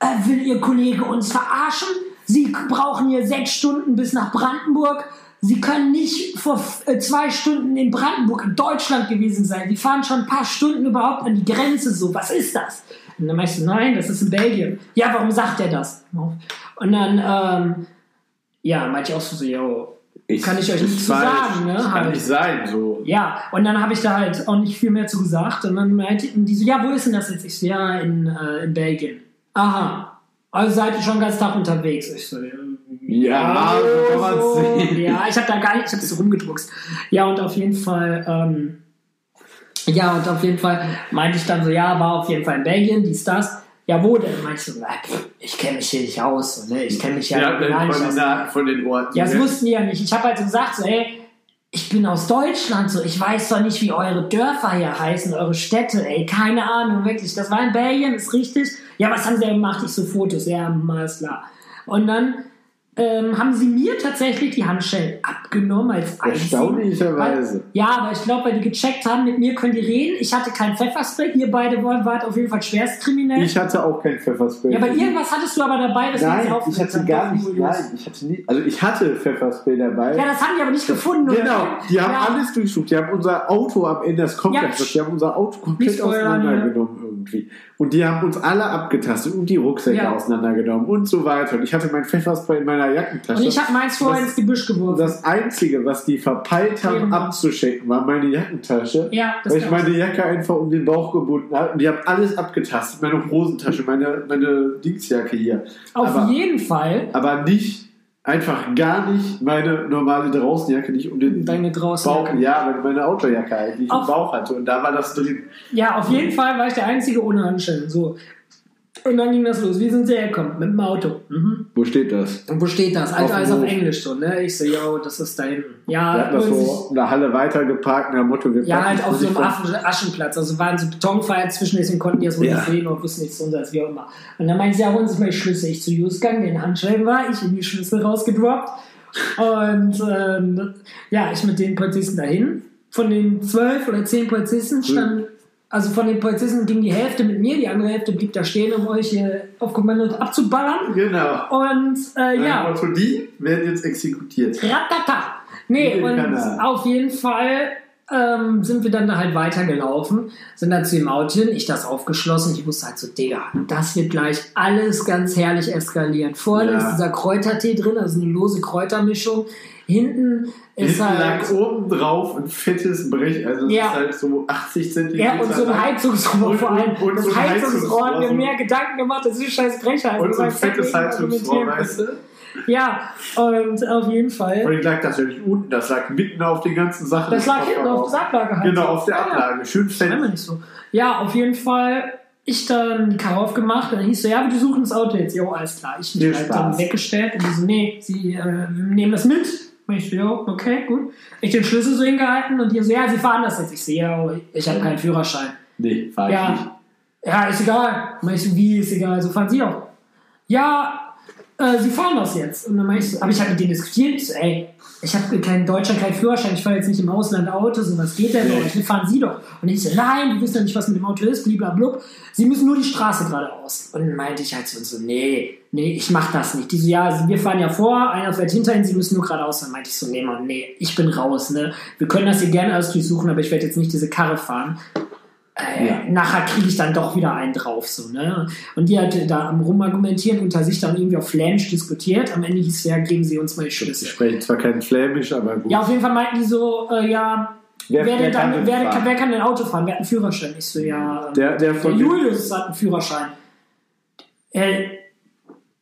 Äh, will Ihr Kollege uns verarschen? Sie brauchen hier sechs Stunden bis nach Brandenburg. Sie können nicht vor äh, zwei Stunden in Brandenburg in Deutschland gewesen sein. Die fahren schon ein paar Stunden überhaupt an die Grenze so. Was ist das? Und dann meinst du, nein, das ist in Belgien. Ja, warum sagt er das? Und dann, ähm, ja, meinte ich auch so, so, yo, kann ich euch nicht ist zu sagen, ne? Kann Halt. nicht sein, so. Ja, und dann habe ich da halt auch nicht viel mehr zu gesagt. Und dann meinten die so, ja, wo ist denn das jetzt? Ich so, ja, in, äh, in Belgien. Aha. Also seid ihr schon den ganzen Tag unterwegs? Ich so, Ja, so kann man's so. sehen. Ja, ich habe da gar nicht, ich habe so rumgedruckst. Ja, und auf jeden Fall, ähm, ja, und auf jeden Fall meinte ich dann so, ja, war auf jeden Fall in Belgien, dies, das. Ja, wo denn? Meinte ich so, na, pff, ich kenne mich hier nicht aus, ne? Ich kenne mich ja, Ja, gar nicht aus. Koordinaten von den Orten. Ja, das ne? wussten die ja nicht. Ich habe halt so gesagt, so, ey, ich bin aus Deutschland, so, ich weiß doch nicht, wie eure Dörfer hier heißen, eure Städte, ey, keine Ahnung, wirklich. Das war in Belgien, ist richtig. Ja, was haben sie denn gemacht? Ich so Fotos, ja, alles klar. Und dann ähm, haben sie mir tatsächlich die Handschellen abgenommen als einzigen. Erstaunlicherweise. Weil- Ja, aber ich glaube, weil die gecheckt haben, mit mir können die reden. Ich hatte kein Pfefferspray, ihr beide wart auf jeden Fall schwerstkriminell. Ich hatte auch kein Pfefferspray. ja, aber irgendwas hattest du aber dabei, das Nein, ich hatte gar nicht. Nein, ich hatte nie. Also ich hatte Pfefferspray dabei. Ja, das haben die aber nicht gefunden. oder? Genau, die haben ja. alles durchsucht. Die haben unser Auto am Ende, das kommt Ja, die haben unser Auto komplett spoilern, auseinandergenommen irgendwie. Und die haben uns alle abgetastet und die Rucksäcke Ja. auseinandergenommen und so weiter. Und ich hatte mein Pfefferspray in meiner Jackentasche. Und ich habe meins vorher ins Gebüsch geworfen. das Einzige, was die verpeilt haben Genau. abzuschecken, war meine Jackentasche. Ja, das weil ich. meine Jacke einfach um den Bauch gebunden habe. Und die haben alles abgetastet. Meine Hosentasche, meine, meine Dingsjacke hier. Auf aber, jeden Fall aber nicht, einfach gar nicht meine normale Draußenjacke, nicht um den deine. Bauch, ja, meine, halt, die ich Auf- im Bauch hatte. Und da war das drin. Ja, auf jeden Fall war ich der Einzige ohne Handschellen. So. Und dann ging das los. Wie sind sie hergekommen? Mit dem Auto. Mhm. Wo steht das? Und wo steht das? Alter, alles auf. Englisch so, ne? Ich so, yo, das ist da hinten. Wir Ja, hatten das so in der Halle weitergeparkt, nach dem Motto, wir ja, halt auf so einem Aschenplatz. Also waren so Betonfeier zwischen, deswegen konnten die das wohl Ja. nicht sehen und wussten nichts von uns, wie auch immer. Und dann meinte sie, ja, holen Sie sich mal die Schlüssel. Ich zu Jus gegangen, den Handschellen war ich, in die Schlüssel rausgedroppt. Und ähm, ja, ich mit den Polizisten dahin. Von den zwölf oder zehn Polizisten standen, also von den Polizisten ging die Hälfte mit mir, die andere Hälfte blieb da stehen, um euch hier auf Kommando abzuballern. Genau. Und äh, Ja. Motto, die werden jetzt exekutiert. ratata. Nee, und Kanal. auf jeden Fall ähm, sind wir dann da halt weitergelaufen, sind dann zu dem Auto hin, ich das aufgeschlossen, ich wusste halt so, Digga, das wird gleich alles ganz herrlich eskalieren. Vorne Ja. ist dieser Kräutertee drin, also eine lose Kräutermischung. Hinten ist Hinten lag halt... oben drauf ein fettes Brech, also das Ja. ist halt so 80 Zentimeter. Ja, und so ein. Heizungsrohr vor allem. und- und das so ein Heizungsrohr hat mir mehr Gedanken gemacht, als die scheiß Brecher. Also Und so ein das fettes Heizungsrohr, weißt du? Ja, und auf jeden Fall. Und ich lag nicht unten, das lag mitten auf den ganzen Sachen. Das lag hinten auf der. Ablage halt. Genau, auf der ja. Ablage. Schön fett. Nicht so. Ja, auf jeden Fall. Ich dann die Karre aufgemacht und dann hieß so, ja, wir suchen das Auto jetzt. Jo, alles klar. Ich mich halt dann weggestellt und die so, nee, sie äh, nehmen das mit. Und ich so, jo, okay, gut. Ich den Schlüssel so hingehalten und die so, ja, sie fahren das jetzt. Ich so, ja, ich habe keinen Führerschein. Nee, fahr ich Ja. nicht. Ja, ist egal. Und ich so, wie ist egal? So fahren sie auch. Ja, äh, sie fahren das jetzt. Und dann meinte ich so, aber ich habe mit denen diskutiert, ich so, ey, ich habe keinen Deutscher, keinen Führerschein, ich fahre jetzt nicht im Ausland Auto, so was geht denn? Wir fahren Sie doch. Und ich so, nein, du wissen ja nicht, was mit dem Auto ist, blablabla. Sie müssen nur die Straße geradeaus. Und dann meinte ich halt so, so nee, nee, ich mach das nicht. Die so, ja, also wir fahren ja vor, einer fährt hinter Ihnen, Sie müssen nur geradeaus. Dann meinte ich so, nee, Mann, nee, ich bin raus, ne. Wir können das hier gerne alles durchsuchen, aber ich werde jetzt nicht diese Karre fahren. Äh, Ja. Nachher kriege ich dann doch wieder einen drauf, so, ne? Und die hat da am Rumargumentieren unter sich dann irgendwie auf Flämisch diskutiert. Am Ende hieß es ja, geben Sie uns mal die Sie Schlüssel. sprechen zwar kein Flämisch, aber gut. Ja, auf jeden Fall meinten die so, äh, ja, Wer- wer, wer kann dann, denn wer, wer kann denn Auto fahren? Wer hat einen Führerschein? Ich so, ja, Der, der von der Julius hat einen Führerschein. Äh,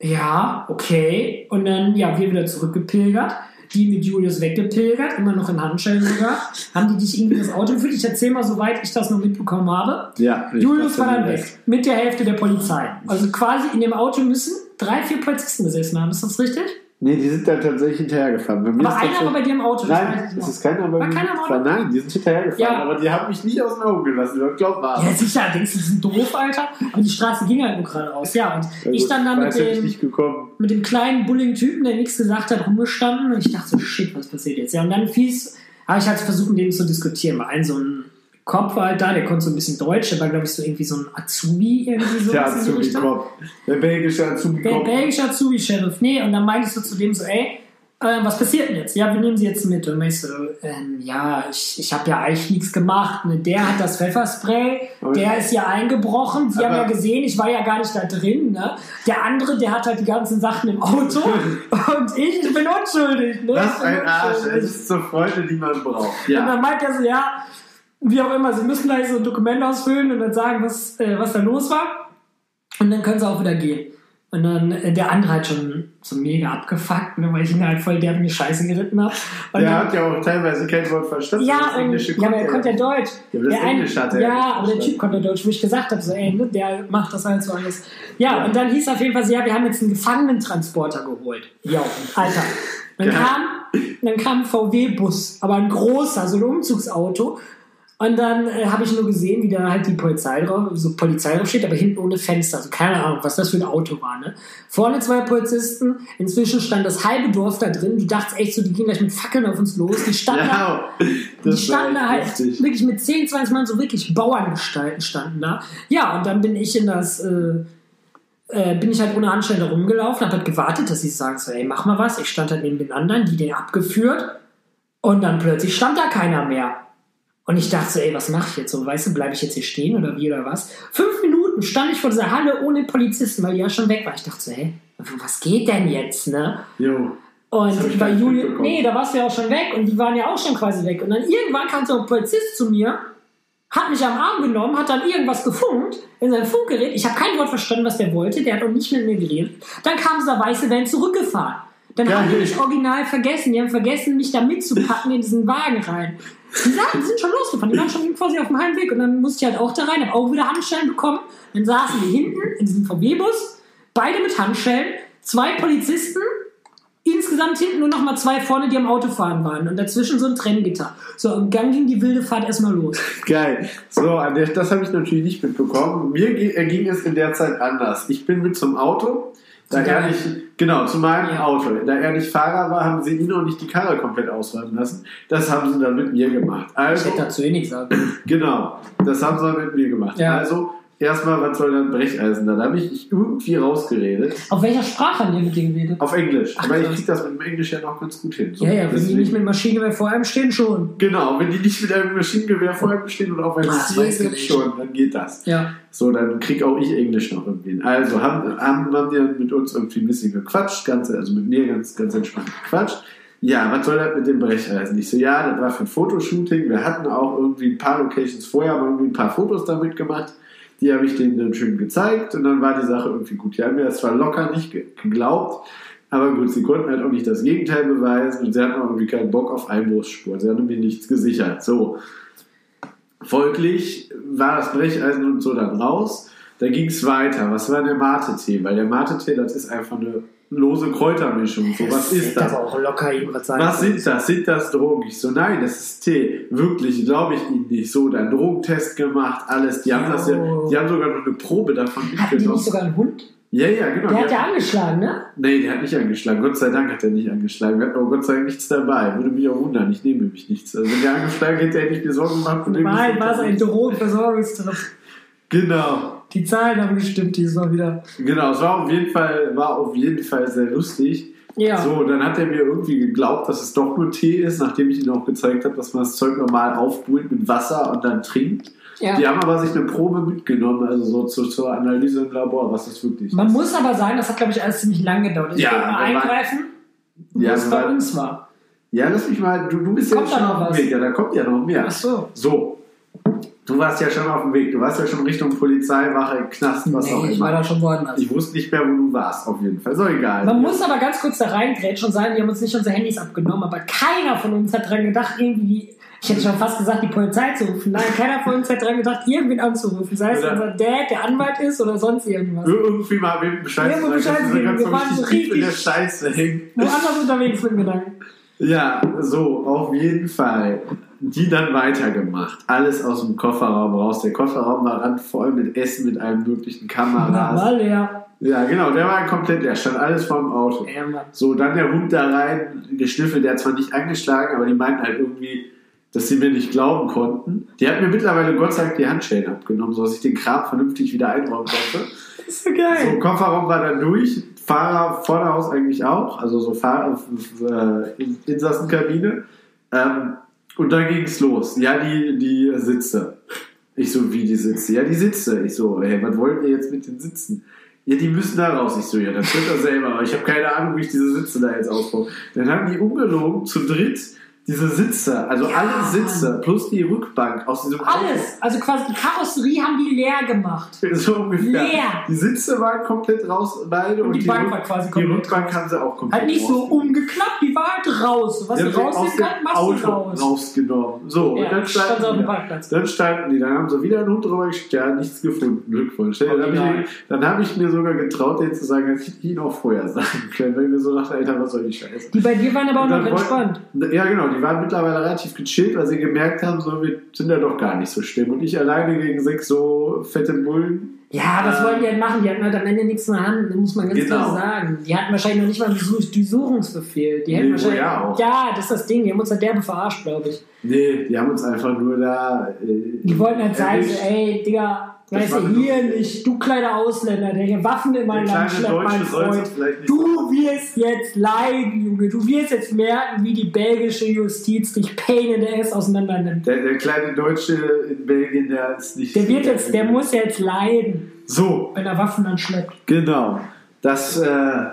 ja, okay. Und dann, ja, wir wieder zurückgepilgert. Die mit Julius weggepilgert, immer noch in Handschellen sogar. Haben die dich irgendwie das Auto geführt? Ich erzähl mal, soweit ich das noch mitbekommen habe. Ja, Julius war dann weg. Mit der Hälfte der Polizei. Also quasi in dem Auto müssen drei, vier Polizisten gesessen haben. Ist das richtig? Nee, die sind dann tatsächlich hinterhergefahren. Bei mir Aber ist einer war bei dir im Auto. das Nein, es ist keiner bei War mir keiner im Auto? Nein, die sind hinterhergefahren, Ja. aber die haben mich nicht aus den Augen gelassen. Glaub mal. Ja, sicher, denkst du, die sind doof, Alter? Aber die Straße ging halt nur geradeaus. Ja, und ich stand da mit dem, nicht gekommen. mit dem kleinen, bulligen Typen, der nichts gesagt hat, rumgestanden. Und ich dachte so, shit, was passiert jetzt? Ja, und dann fies, habe ich halt versucht, mit dem zu diskutieren. Weil ein so ein Kopf war halt da, der konnte so ein bisschen Deutsch, der war, glaube ich, so irgendwie so ein Azubi, irgendwie so. Der. Azubi-Kopf. Der belgische Der Azubi-Kopf. belgische Azubi-Sheriff. Nee, und dann meinte ich so zu dem so, ey, äh, was passiert denn jetzt? Ja, wir nehmen sie jetzt mit. Und ich so, ähm, ja, ich, ich habe ja eigentlich nichts gemacht. Ne? Der hat das Pfefferspray, Aber- der ist ja eingebrochen. Sie haben ja gesehen, ich war ja gar nicht da drin. Ne? Der andere, der hat halt die ganzen Sachen im Auto. [laughs] und ich, ich bin unschuldig. Ne? Ich bin ein Arsch. Es ist so Freunde, die man braucht. Und Ja. dann meint er so, ja, wie auch immer, sie müssen gleich so ein Dokument ausfüllen und dann sagen, was, äh, was da los war. Und dann können sie auch wieder gehen. Und dann äh, der andere hat schon so mega abgefuckt, ne, weil ich ihn halt voll derb in die Scheiße geritten habe. Der hat ja auch teilweise kein Wort verstanden. ja, Das und, Englische ja, aber er konnte ja Deutsch. Ja, aber der Englisch hat er ja, ja aber der. Typ konnte Deutsch, wo ich gesagt habe, so, ey, ne, der macht das halt so alles. Ja, und dann hieß auf jeden Fall so, ja, wir haben jetzt einen Gefangenentransporter geholt. Ja, Alter. Dann kam, dann kam ein VW-Bus, aber ein großer, so ein Umzugsauto. Und dann äh, habe ich nur gesehen, wie da halt die Polizei drauf, so Polizei drauf steht, aber hinten ohne Fenster. Also keine Ahnung, was das für ein Auto war. Ne? Vorne zwei Polizisten, inzwischen stand das halbe Dorf da drin. Du dachtest echt so, die gehen gleich mit Fackeln auf uns los. Die standen da Ja, die das standen da halt lustig. wirklich mit 10, 20 Mann, so wirklich Bauerngestalten standen da. Ja, und dann bin ich in das, äh, äh, bin ich halt ohne Handschellen da rumgelaufen, habe halt gewartet, dass sie sagen so, ey, mach mal was. Ich stand halt neben den anderen, die den abgeführt. Und dann plötzlich stand da keiner mehr. Und ich dachte so, ey, was mache ich jetzt so? Weißt du, bleibe ich jetzt hier stehen oder wie oder was? Fünf Minuten stand ich vor dieser Halle ohne Polizisten, weil die ja schon weg war. Ich dachte so, ey, was geht denn jetzt, ne? Jo. Und bei mitbekommen. nee, da warst du ja auch schon weg und die waren ja auch schon quasi weg. Und dann irgendwann kam so ein Polizist zu mir, hat mich am Arm genommen, hat dann irgendwas gefunkt in sein Funkgerät. Ich habe kein Wort verstanden, was der wollte. Der hat auch nicht mit mir geredet. Dann kam dieser weiße Van zurückgefahren. Dann Ja, haben die mich original vergessen. Die haben vergessen, mich da mitzupacken in diesen Wagen rein. Die, sagen, die sind schon losgefahren. Die waren schon quasi auf dem Heimweg. Und dann musste ich halt auch da rein, habe auch wieder Handschellen bekommen. Dann saßen wir hinten in diesem VW-Bus, beide mit Handschellen, zwei Polizisten, insgesamt hinten nur noch mal zwei vorne, die am Autofahren waren. Und dazwischen so ein Trenngitter. So, und dann ging die wilde Fahrt erstmal los. [laughs] Geil. So, das habe ich natürlich nicht mitbekommen. Mir äh, ging es in der Zeit anders. Ich bin mit zum Auto. Da er nicht, genau, zu meinem Ja. Auto. Da er nicht Fahrer war, haben sie ihn auch nicht die Karre komplett ausräumen lassen. Das haben sie dann mit mir gemacht. Ich Also, hätte dazu eh nichts sagen. genau, das haben sie dann mit mir gemacht. Ja. Also, erstmal, was soll dann Brecheisen? Da habe ich irgendwie rausgeredet. Auf welcher Sprache haben die mit dir geredet? Auf Englisch. Ach, Aber ich kriege das mit dem Englisch ja noch ganz gut hin. So, Ja, ja, wenn die nicht mit Maschinengewehr vor einem stehen, schon. Genau, wenn die nicht mit einem Maschinengewehr vor einem stehen oder auf einem Das Ziel sind, schon, dann geht das. Ja. So, dann krieg auch ich Englisch noch irgendwie hin. Also haben, haben, haben die dann mit uns irgendwie ein bisschen gequatscht, ganz, also mit mir ganz, ganz entspannt gequatscht. Ja, was soll das mit dem Brecheisen? Ich so, ja, das war für ein Fotoshooting. Wir hatten auch irgendwie ein paar Locations vorher, aber irgendwie ein paar Fotos damit gemacht. Die habe ich denen dann schön gezeigt und dann war die Sache irgendwie gut. Die haben mir das zwar locker nicht ge- geglaubt, aber gut, sie konnten halt auch nicht das Gegenteil beweisen und sie hatten auch irgendwie keinen Bock auf Einbruchsspuren. Sie haben mir nichts gesichert. So. Folglich war das Brecheisen und so dann raus. Da ging es weiter. Was war der Mate-Tee? Weil der Mate-Tee, das ist einfach eine lose Kräutermischung. So, was ist das? aber auch locker sagen. Was sind das? Sind das Drogen? Ich so, nein, das ist Tee. Wirklich, glaube ich Ihnen nicht. So, dann Drogentest gemacht, alles. Die haben das ja, die haben sogar noch eine Probe davon Hatten die mitgenommen. nicht sogar einen Hund? Ja, ja, genau. Der hat ja angeschlagen, ne? Nee, der hat nicht angeschlagen. Gott sei Dank hat er nicht angeschlagen. Wir hatten aber Gott sei Dank nichts dabei. Würde mich auch wundern. Ich nehme nämlich nichts. Also wenn der angeschlagen hätte, hätte ich mir Sorgen gemacht. Nein, war es ein. [laughs] Drogenversorgungstrip. Genau. Die Zahlen haben gestimmt diesmal wieder. Genau, es war auf jeden Fall, war auf jeden Fall sehr lustig. Ja. So, dann hat er mir irgendwie geglaubt, dass es doch nur Tee ist, nachdem ich ihm auch gezeigt habe, dass man das Zeug normal aufbrüht mit Wasser und dann trinkt. ja. Die haben aber sich eine Probe mitgenommen, also so zur, zur Analyse im Labor, was das wirklich Man ist. muss aber sagen, das hat, glaube ich, alles ziemlich lang gedauert. Ich Ja, will mal eingreifen, Ja, wir bei uns war. Ja, lass mich mal, du, du bist ja Kommt schon da noch auf dem was? Weg, ja, da kommt ja noch mehr. Ach so. So, du warst ja schon auf dem Weg, du warst ja schon Richtung Polizeiwache, Knast, was auch Nee, ich war immer. da schon woanders. Ich wusste nicht mehr, wo du warst, auf jeden Fall. So egal. Man muss aber ganz kurz da reingrätschen und sagen, die haben uns nicht unsere Handys abgenommen, aber keiner von uns hat dran gedacht, irgendwie, ich hätte schon fast gesagt, die Polizei zu rufen. Nein, keiner von uns hat dran gedacht, irgendwen anzurufen. Sei es Oder- unser Dad, der Anwalt ist oder sonst irgendwas. irgendwie mal wem Bescheid sagen, Bescheid wir ganz Wir so waren so richtig in der Scheiße hängen. Woanders unterwegs mit Gedanken. Ja, so, auf jeden Fall. Die dann weitergemacht. Alles aus dem Kofferraum raus. Der Kofferraum war randvoll mit Essen, mit allen möglichen Kameras. war leer. Ja, genau, der war komplett leer. Stand alles vorm Auto. Ja. So, dann der Hund da rein, geschnüffelt, der hat zwar nicht angeschlagen, aber die meinten halt irgendwie, dass sie mir nicht glauben konnten. Die hat mir mittlerweile Gott sei Dank die Handschellen abgenommen, sodass ich den Kram vernünftig wieder einräumen konnte. Das [laughs] ist so So, geil. Kofferraum war dann durch, Fahrer Vorderhaus eigentlich auch, also so Fahr äh, Insassenkabine. Ähm, und dann ging es los. Ja, die, die Sitze. Ich so, wie die Sitze? Ja, die Sitze. Ich so, hey, was wollt ihr jetzt mit den Sitzen? Ja, die müssen da raus. Ich so, ja, das wird er selber. Aber ich habe keine Ahnung, wie ich diese Sitze da jetzt aufbaue. Dann haben die umgelogen zu dritt diese Sitze, also Ja, alle Sitze plus die Rückbank aus diesem Alles. Also quasi die Karosserie haben die leer gemacht. [laughs] So ungefähr. Leer. Die Sitze waren komplett raus, beide. Und die Bank Rück- war quasi Die komplett Rückbank haben sie auch komplett Halt nicht so umgeklappt, die war halt raus. Was Die du sie aus rausnehmen kannst, machst Auto du raus. rausgenommen. So, Ja, und dann stand standen, dem die, Parkplatz. dann standen die, dann haben sie wieder einen Hund drüber geschickt, ja, nichts gefunden. Glückwunsch. Dann habe ich, dann hab ich mir sogar getraut, denen zu sagen, dass ich ihnen auch vorher sagen [laughs] können, weil ich mir so dachte, Alter, was soll die Scheiße? Die bei dir waren aber auch Und noch entspannt. Ja, genau, die waren mittlerweile relativ gechillt, weil sie gemerkt haben, so, wir sind ja doch gar nicht so schlimm. Und ich alleine gegen sechs so fette Bullen. Ja, was Äh, wollen die halt machen? Die hatten halt am Ende nichts in der Hand, muss man ganz Genau. klar sagen. Die hatten wahrscheinlich noch nicht mal einen Durchsuch- Durchsuchungsbefehl. Die hätten Nee, wahrscheinlich. ja auch. ja, das ist das Ding. Die haben uns halt derbe verarscht, glaube ich. Nee, die haben uns einfach nur da. Äh, Die wollten halt sagen, so, erwischt. ey, Digga, weißt du, hier Lustige. nicht, du kleiner Ausländer, der hier Waffen in Der mein Land schleppt, mein Freund. Du wirst jetzt leiden, Junge. Du wirst jetzt merken, wie die belgische Justiz dich Pain in the Ass auseinander nimmt. Der, der kleine Deutsche in Belgien, der ist nicht. Der wird jetzt, der muss jetzt leiden, So, wenn er Waffen dann schleppt. genau. Das äh,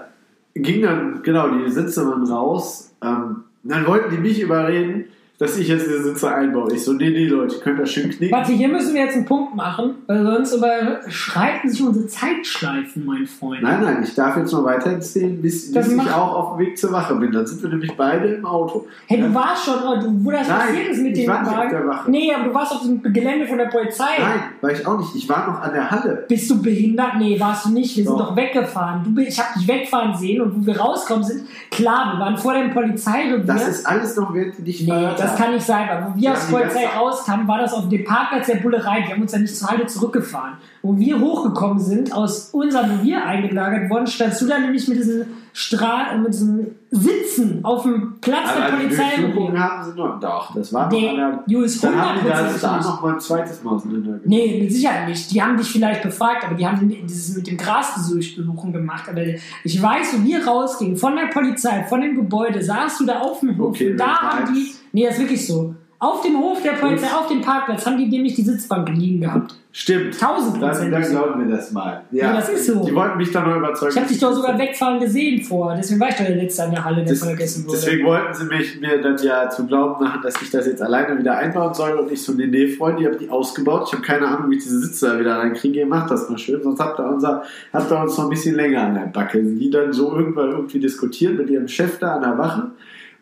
ging dann, genau, die Sitze waren raus. Ähm, dann wollten die mich überreden, dass ich jetzt diese Sitze einbaue. Ich so, nee, nee, Leute, könnt das schön knicken. Warte, hier müssen wir jetzt einen Punkt machen, weil sonst überschreiten sich unsere Zeitschleifen, mein Freund. Nein, nein, ich darf jetzt noch weiter erzählen, bis, Das bis ich auch auf dem Weg zur Wache bin. Dann sind wir nämlich beide im Auto. Hey, du Ja. warst schon, oh, du, wo das Nein, passiert ist mit dem war nicht auf Wagen. der Wache. Nee, aber du warst auf dem Gelände von der Polizei. Nein, war ich auch nicht. Ich war noch an der Halle. Bist du behindert? Nee, warst du nicht. Wir sind Doch. doch weggefahren. Du, ich habe dich wegfahren sehen und wo wir rauskommen sind, klar, wir waren vor dem Polizeirevier. Das ist alles noch, während die dich nee, verhört das kann nicht sein, weil wo wir Ja, aus die Polizei rauskamen, war das auf dem Parkplatz der Bullerei. Die haben uns ja nicht zur Halle zurückgefahren. Wo wir hochgekommen sind, aus unserem Revier eingelagert worden, standst du dann nämlich mit diesen Stra mit diesen Sitzen auf dem Platz Aber der die Polizeirevier. Durchsuchung haben sie noch. Doch, das war noch Nee, an der. Julius, Dann haben die das 100% da noch mal ein zweites Mal auseinandergenommen. Nee, mit Sicherheit nicht. Die haben dich vielleicht befragt, aber die haben dieses mit dem Grasdurchsuchen gemacht. Aber ich weiß, wo wir rausgingen, von der Polizei, von dem Gebäude, saßt du da auf dem Hof. Okay, da haben die. Nee, das ist wirklich so. Auf dem Hof der Polizei, auf dem Parkplatz, haben die nämlich die Sitzbank liegen gehabt. Stimmt. Tausend Dann, Prozent. dann glauben wir das mal. Ja, Ja, das ist so. Die wollten mich da noch überzeugen. Ich habe dich doch sogar wegfahren gesehen vor. Deswegen war ich doch der Letzte an der Halle, der Das, vergessen wurde. deswegen wollten sie mich mir dann ja zu glauben machen, dass ich das jetzt alleine wieder einbauen soll und ich so, nee, nee, Freunde, ich habe die ausgebaut. Ich habe keine Ahnung, wie ich diese Sitze da wieder reinkriege. Ihr macht das mal schön, sonst habt ihr, unser, habt ihr uns noch ein bisschen länger an der Backe. Die dann so irgendwann irgendwie diskutiert mit ihrem Chef da an der Wache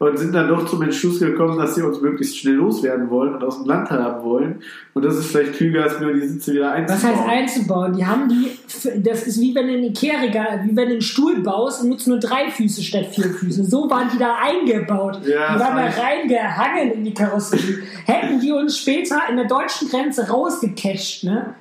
und sind dann doch zum Entschluss gekommen, dass sie uns möglichst schnell loswerden wollen und aus dem Land haben wollen. Und das ist vielleicht klüger, als mir die Sitze wieder Was einzubauen. heißt einzubauen? Die haben die, das ist wie wenn du ein Ikea-Regal, wie wenn du einen Stuhl baust und nutzt nur drei Füße statt vier Füße. So waren die da eingebaut. Ja, die waren da reingehangen in die Karosserie. Hätten die uns später in der deutschen Grenze rausgecatcht, ne?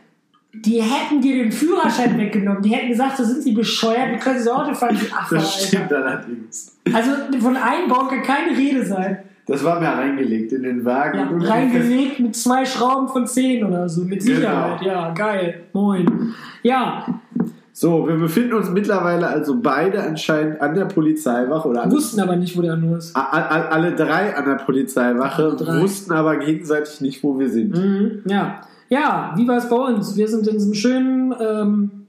Die hätten dir den Führerschein weggenommen. Die hätten gesagt, so sind sie bescheuert, wie können sie Auto fahren? [laughs] Das stimmt Alter. allerdings. Also von Einbau kann keine Rede sein. Das war mir reingelegt in den Wagen. Ja, reingelegt mit zwei Schrauben von 10 oder so, mit Sicherheit. Genau. Ja, geil. Moin. Ja, So, wir befinden uns mittlerweile also beide anscheinend an der Polizeiwache oder alle, wussten aber nicht, wo der nur ist. alle drei an der Polizeiwache, wussten aber gegenseitig nicht, wo wir sind. Mhm, ja. Ja, wie war es bei uns? Wir sind in diesem schönen ähm,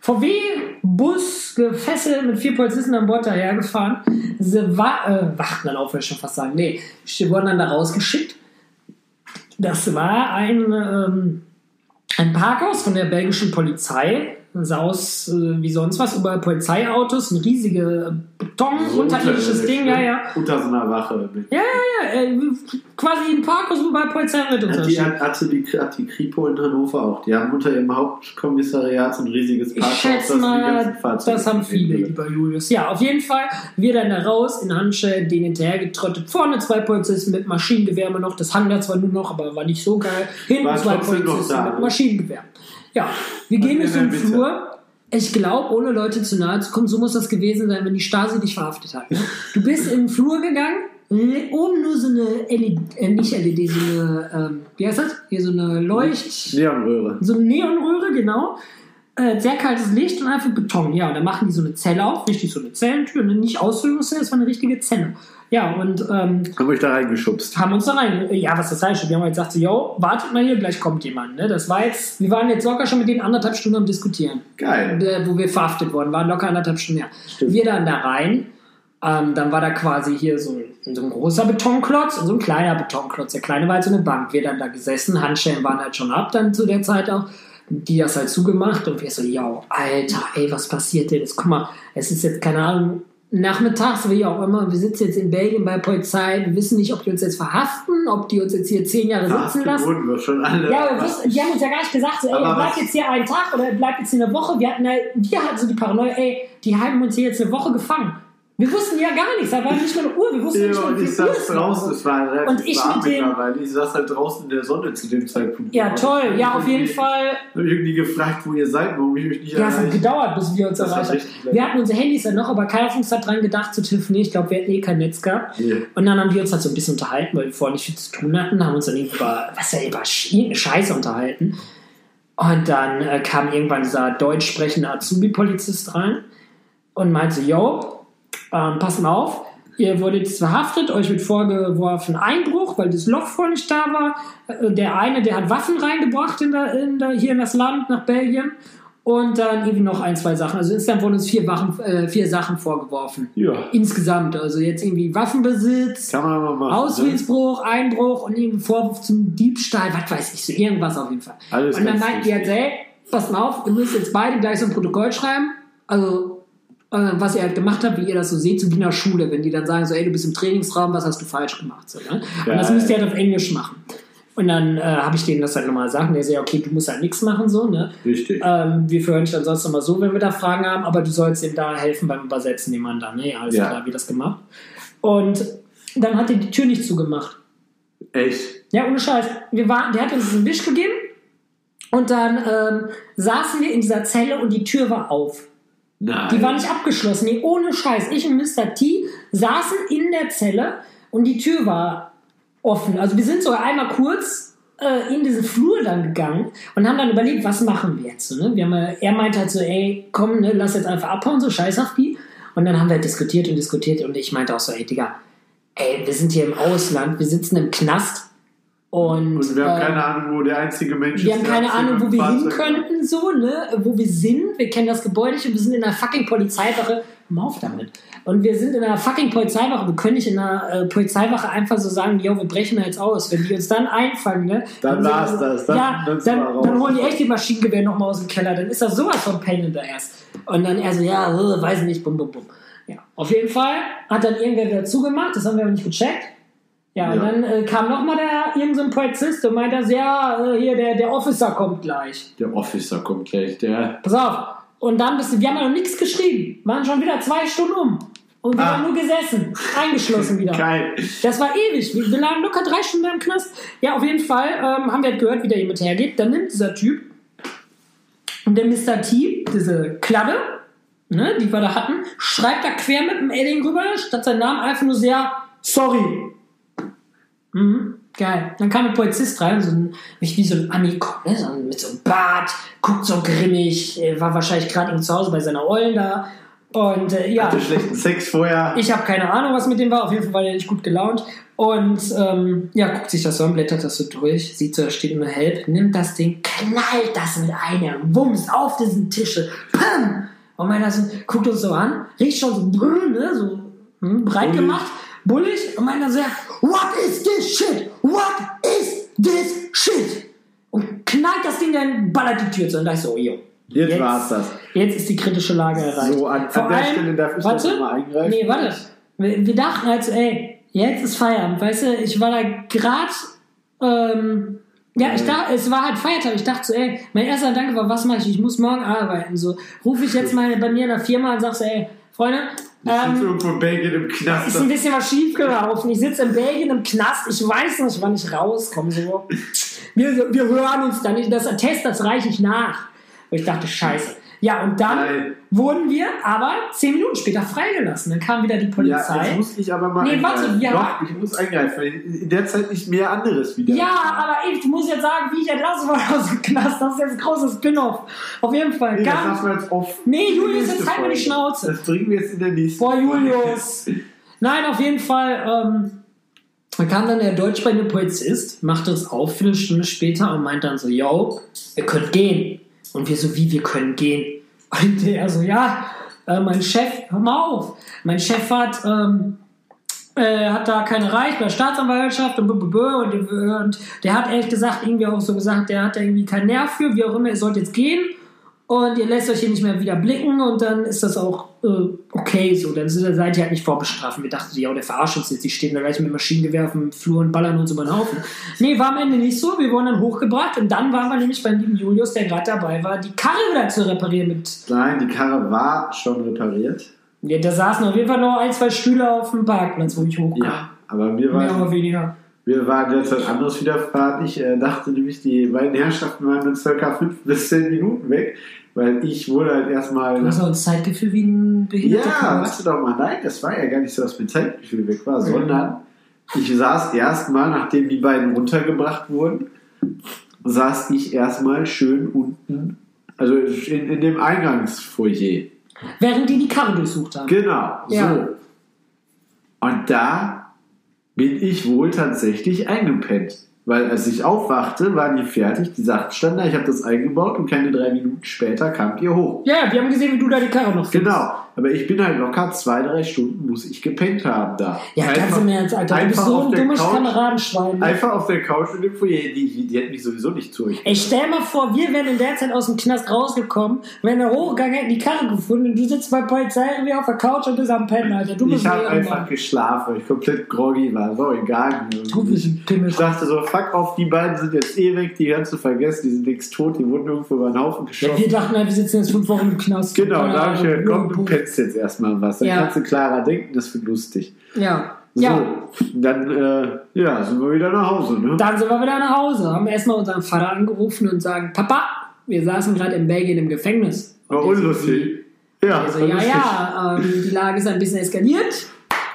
VW-Bus gefesselt mit vier Polizisten an Bord dahergefahren. Sie wa äh, wachten dann auf, würde ich schon fast sagen. Nee, sie wurden dann da rausgeschickt. Das war ein, ähm, ein Parkhaus von der belgischen Polizei. Das sah aus äh, wie sonst was, überall Polizeiautos, ein riesiges Beton, unterirdisches Ding, ja, ja. Unter so einer Wache. Mit. Ja, ja, ja, äh, quasi ein Parkhaus, wo bei Polizei Hat die, Rettungsdienst. hatte die, hat die Kripo in Hannover auch. Die haben unter ihrem Hauptkommissariat so ein riesiges Ich Parkhaus. schätze das die mal, das haben viele, lieber Julius. Ja, auf jeden Fall. Wir dann da raus, in Handschellen, denen hinterhergetrottet. Vorne zwei Polizisten mit Maschinengewehr noch. Das hang da zwar nur noch, aber war nicht so geil. Hinten War zwei Polizisten mit ne? Maschinengewehr. Ja, wir gehen durch in den. Flur. Ich glaube, ohne Leute zu nahe zu kommen, so muss das gewesen sein, wenn die Stasi dich verhaftet hat. Ne? Du bist in den Flur gegangen, oben nur so eine LED, äh, nicht LED, so eine, ähm, wie heißt das? Hier so eine Leucht... Neonröhre. So eine Neonröhre, genau. Äh, sehr kaltes Licht und einfach Beton. Ja, und dann machen die so eine Zelle auf, richtig so eine Zellentür, ne? nicht Ausführungszelle, es war eine richtige Zelle. Ja, und ähm, Haben euch da reingeschubst. haben uns da rein. Ja, was das heißt, wir haben halt gesagt, so, yo, wartet mal hier, gleich kommt jemand. Ne? Das war jetzt, wir waren jetzt locker schon mit denen anderthalb Stunden am Diskutieren, Geil. äh, wo wir verhaftet worden waren, locker anderthalb Stunden her. Stimmt. Wir dann da rein. Ähm, dann war da quasi hier so ein, so ein großer Betonklotz und so ein kleiner Betonklotz. Der kleine war halt so eine Bank. Wir dann da gesessen, Handschellen waren halt schon ab dann zu der Zeit auch. Die das halt zugemacht und wir so, yo, Alter, ey, was passiert denn jetzt? Guck mal, es ist jetzt, keine Ahnung, nachmittags, wie auch immer, wir sitzen jetzt in Belgien bei Polizei, wir wissen nicht, ob die uns jetzt verhaften, ob die uns jetzt hier zehn Jahre sitzen lassen. wurden wir schon alle. Ja, aber wussten, die haben uns ja gar nicht gesagt, so, ey, ihr bleibt jetzt hier einen Tag oder ihr bleibt jetzt hier eine Woche. Wir hatten, halt, wir hatten so die Paranoia, ey, die halten uns hier jetzt eine Woche gefangen. Wir wussten ja gar nichts, da war nicht mal eine Uhr, wir wussten Ja, nicht mal, und ich saß draußen, es war relativ Und ich warm mit mittlerweile. Ich saß halt draußen in der Sonne zu dem Zeitpunkt. Ja, toll, ja, auf jeden Fall. hab ich irgendwie gefragt, wo ihr seid, warum ich euch nicht Ja, es hat gedauert, bis wir uns Das erreicht haben. Wir hatten unsere Handys dann noch, aber keiner von uns hat dran gedacht zu telefonieren. Ich glaube, wir hätten eh kein Netz gehabt. Nee. Und dann haben wir uns halt so ein bisschen unterhalten, weil wir vorher nicht viel zu tun hatten, haben uns dann irgendwie über, was ja, über Scheiße unterhalten. Und dann äh, kam irgendwann dieser deutsch sprechende Azubi-Polizist rein und meinte, yo, ähm, pass mal auf, ihr wurdet jetzt verhaftet, euch wird vorgeworfen Einbruch, weil das Loch vorher nicht da war. Äh, Der eine, der hat Waffen reingebracht in der, in der, hier in das Land, nach Belgien. Und dann irgendwie noch ein, zwei Sachen. Also insgesamt wurden uns vier, Wachen, äh, vier Sachen vorgeworfen. Ja, Insgesamt. Also jetzt irgendwie Waffenbesitz, machen. ne? Einbruch und irgendwie Vorwurf zum Diebstahl, was weiß ich, so irgendwas auf jeden Fall. Alles und dann meinten die halt, hey, passt mal auf, ihr müsst jetzt beide gleich so ein Protokoll schreiben. Also, was ihr halt gemacht habt, wie ihr das so seht, so wie in der Schule, wenn die dann sagen, so, ey, du bist im Trainingsraum, was hast du falsch gemacht? So, ne? Und das müsst ihr halt auf Englisch machen. Und dann äh, habe ich denen das halt nochmal gesagt. Und der sagt, ja, okay, du musst halt nichts machen, so, ne? Richtig. Ähm, wir verhören dich dann sonst immer so, wenn wir da Fragen haben, aber du sollst ihm da helfen beim Übersetzen, dem Mann dann. Ne? Ja, alles Ja. klar, wie das gemacht. Und dann hat er die Tür nicht zugemacht. Echt? Ja, ohne Scheiß. Wir waren, der hat uns einen Wisch gegeben und dann ähm, saßen wir in dieser Zelle und die Tür war auf. Nein. Die war nicht abgeschlossen. Nee, ohne Scheiß. Ich und Mr. T saßen in der Zelle und die Tür war offen. Also wir sind sogar einmal kurz äh, in diesen Flur dann gegangen und haben dann überlegt, was machen wir jetzt? Ne? wir haben, äh, er meinte halt so, ey, komm, ne, lass jetzt einfach abhauen, so scheißhaft die. Und dann haben wir diskutiert und diskutiert und ich meinte auch so, ey, Digga, ey, wir sind hier im Ausland, wir sitzen im Knast und, Und wir haben äh, keine Ahnung, wo der einzige Mensch wir ist. haben der keine Ahnung, wo wir hin könnten, so, ne? Wo wir sind. Wir kennen das Gebäude nicht und wir sind in einer fucking Polizeiwache. Mal auf damit. Und wir sind in einer fucking Polizeiwache. Wir können nicht in einer äh, Polizeiwache einfach so sagen, yo, wir brechen da jetzt aus. Wenn die uns dann einfangen, ne? Dann war's wir so- das. Dann- ja, dann dann, wir dann holen die echt die Maschinengewehr nochmal aus dem Keller. Dann ist das sowas von Pain in the ass. Und dann er so, ja, äh, weiß nicht, bum, bum, bum. Ja, auf jeden Fall hat dann irgendwer wieder zugemacht. Das haben wir aber nicht gecheckt. Ja, und Ja. dann äh, kam nochmal der irgendein so Polizist und meinte, ja, äh, hier, der, der Officer kommt gleich. Der Officer kommt gleich. Der. Pass auf. Und dann bist du, wir haben ja noch nichts geschrieben. Waren schon wieder zwei Stunden um. Und wir Ah. haben nur gesessen. Eingeschlossen [laughs] wieder. Geil. Das war ewig. Wir, wir lagen locker drei Stunden im Knast. Ja, auf jeden Fall ähm, haben wir halt gehört, wie der jemand hergeht. Dann nimmt dieser Typ Und der Mr. T, diese Kladde, ne, die wir da hatten, schreibt da quer mit dem Alien rüber, statt seinen Namen einfach nur sehr sorry. Mhm, geil. Dann kam ein Polizist rein, so ein, wie so ein Ami, ne, so mit so einem Bart, guckt so grimmig, äh, war wahrscheinlich gerade zu Hause bei seiner Ollen da. Und äh, ja. Hatte schlechten Sex vorher. Ich habe keine Ahnung, was mit dem war. Auf jeden Fall war der nicht gut gelaunt. Und ähm, ja, guckt sich das so an, blättert das so durch, sieht so, da steht nur Help, nimmt das Ding, knallt das mit einem Wumms auf diesen Tische. Pam! Und meiner so, guckt uns so an, riecht schon so, brr, ne, so hm, breit Bullig. gemacht, bullig. Und meiner so, what is this shit? What is this shit? Und knallt das Ding dann, ballert die Tür zu. Und da ich so, jo. Jetzt, war's das. Jetzt ist die kritische Lage erreicht. So, an, Vor an der allem- Stelle darf ich warte, noch mal eingreifen. Nee, warte. Wir, wir dachten halt so, ey, jetzt ist Feierabend. Weißt du, ich war da grad, ähm, ja, ich dachte, es war halt Feiertag. Ich dachte so, ey, mein erster Gedanke war, was mache ich? Ich muss morgen arbeiten. So, rufe ich jetzt [laughs] mal bei mir in der Firma und sag so, ey, Freunde, Ich sitze ähm, irgendwo in Belgien im Knast. ist ein bisschen was schiefgelaufen. Ich sitze in Belgien im Knast. Ich weiß nicht, wann ich rauskomme. So. Wir, wir hören uns dann nicht. Das Attest, das reiche ich nach. Und ich dachte, scheiße. Ja, und dann Nein. wurden wir aber zehn Minuten später freigelassen. Dann kam wieder die Ja, Polizei. jetzt muss ich aber mal Nee, warte, ja. Doch, ich muss eingreifen, weil in der Zeit nicht mehr anderes wieder. Ja, aber ich muss jetzt sagen, wie ich entlassen wurde aus dem Knast. Das ist jetzt ein großes Spin-off. Auf jeden Fall. Nee, das Kam- lassen wir jetzt auf. Nee, Julius, jetzt halt mir die. Schnauze. Das bringen wir jetzt in der nächsten Boah, Folge. Julius. [laughs] Nein, auf jeden Fall. Ähm, da kam dann der deutschsprechende Polizist, machte es auf, Viertelstunde später und meint dann so, yo, ihr könnt gehen. Und wir so, wie, wir können gehen? Und der so, ja, äh, mein Chef, hör mal auf. Mein Chef hat, ähm, äh, hat da keine Reich bei der Staatsanwaltschaft und, und, und der hat ehrlich gesagt irgendwie auch so gesagt, der hat da irgendwie keinen Nerv für, wie auch immer, ihr sollt jetzt gehen und ihr lässt euch hier nicht mehr wieder blicken und dann ist das auch äh, okay so. Dann seid ihr halt nicht vorbestraft. Wir dachten, ja, der verarscht uns jetzt, die stehen da gleich mit Maschinengewehr auf dem Flur und ballern uns über den Haufen. Nee, war am Ende nicht so. Wir wurden dann hochgebracht und dann waren wir nämlich beim lieben Julius, der gerade dabei war, die Karre wieder zu reparieren mit. Nein, die Karre war schon repariert. Ja, da saßen auf jeden Fall noch ein, zwei Stühle auf dem Parkplatz, wo ich hochkam. Ja, aber mir Mehr war, oder weniger. mir war derzeit anderes widerfahren. Ich äh, dachte nämlich, die beiden Herrschaften waren nur circa fünf bis zehn Minuten weg, weil ich wurde halt erstmal. Du hast auch ein Zeitgefühl wie ein behinderter Ja, weißt du doch mal, nein, das war ja gar nicht so, dass mein Zeitgefühl weg war, sondern ich saß erstmal, nachdem die beiden runtergebracht wurden, saß ich erstmal schön unten, also in, in dem Eingangsfoyer. Während die die Karre durchsucht haben. Genau, Ja. so. Und da bin ich wohl tatsächlich eingepennt. Weil als ich aufwachte, waren die fertig, die Sachen standen da, ich habe das eingebaut und keine drei Minuten später kamt ihr hoch. Ja, wir haben gesehen, wie du da die Karre noch findest. Genau, aber ich bin halt locker zwei, drei Stunden muss ich gepennt haben da. Ja, ganz im Ernst, Alter. Du bist einfach so ein dummes Couch- Kameradenschwein. ne? Einfach auf der Couch in dem Foyer, die, die hätten mich sowieso nicht zu euch. Ey, stell mal vor, wir wären in der Zeit aus dem Knast rausgekommen, wären da hochgegangen, hätten die Karre gefunden und du sitzt bei Polizei irgendwie auf der Couch und bist am Pennen, Alter. Du bist Ich habe ein einfach Ehrenmann. geschlafen, weil ich komplett groggy war. So, egal. Du bist ein Pimmel. Ich dachte so, fuck auf, die beiden sind jetzt eh weg, die kannst du vergessen, die sind nix tot, die wurden irgendwo über den Haufen Ja, geschossen. wir dachten, halt, wir sitzen jetzt fünf Wochen im Knast. Genau, da habe ich gedacht, komm, du Puh. Pennst jetzt erstmal was. Dann Ja. kannst du klarer denken, das wird lustig. Ja. So, Ja. dann äh, ja, sind wir wieder nach Hause. Ne? Dann sind wir wieder nach Hause, haben erstmal unseren Vater angerufen und sagen, Papa, wir saßen gerade in Belgien im Gefängnis. War Und so, unlustig. Ja, Also, war ja, lustig. ja, ähm, die Lage ist ein bisschen eskaliert.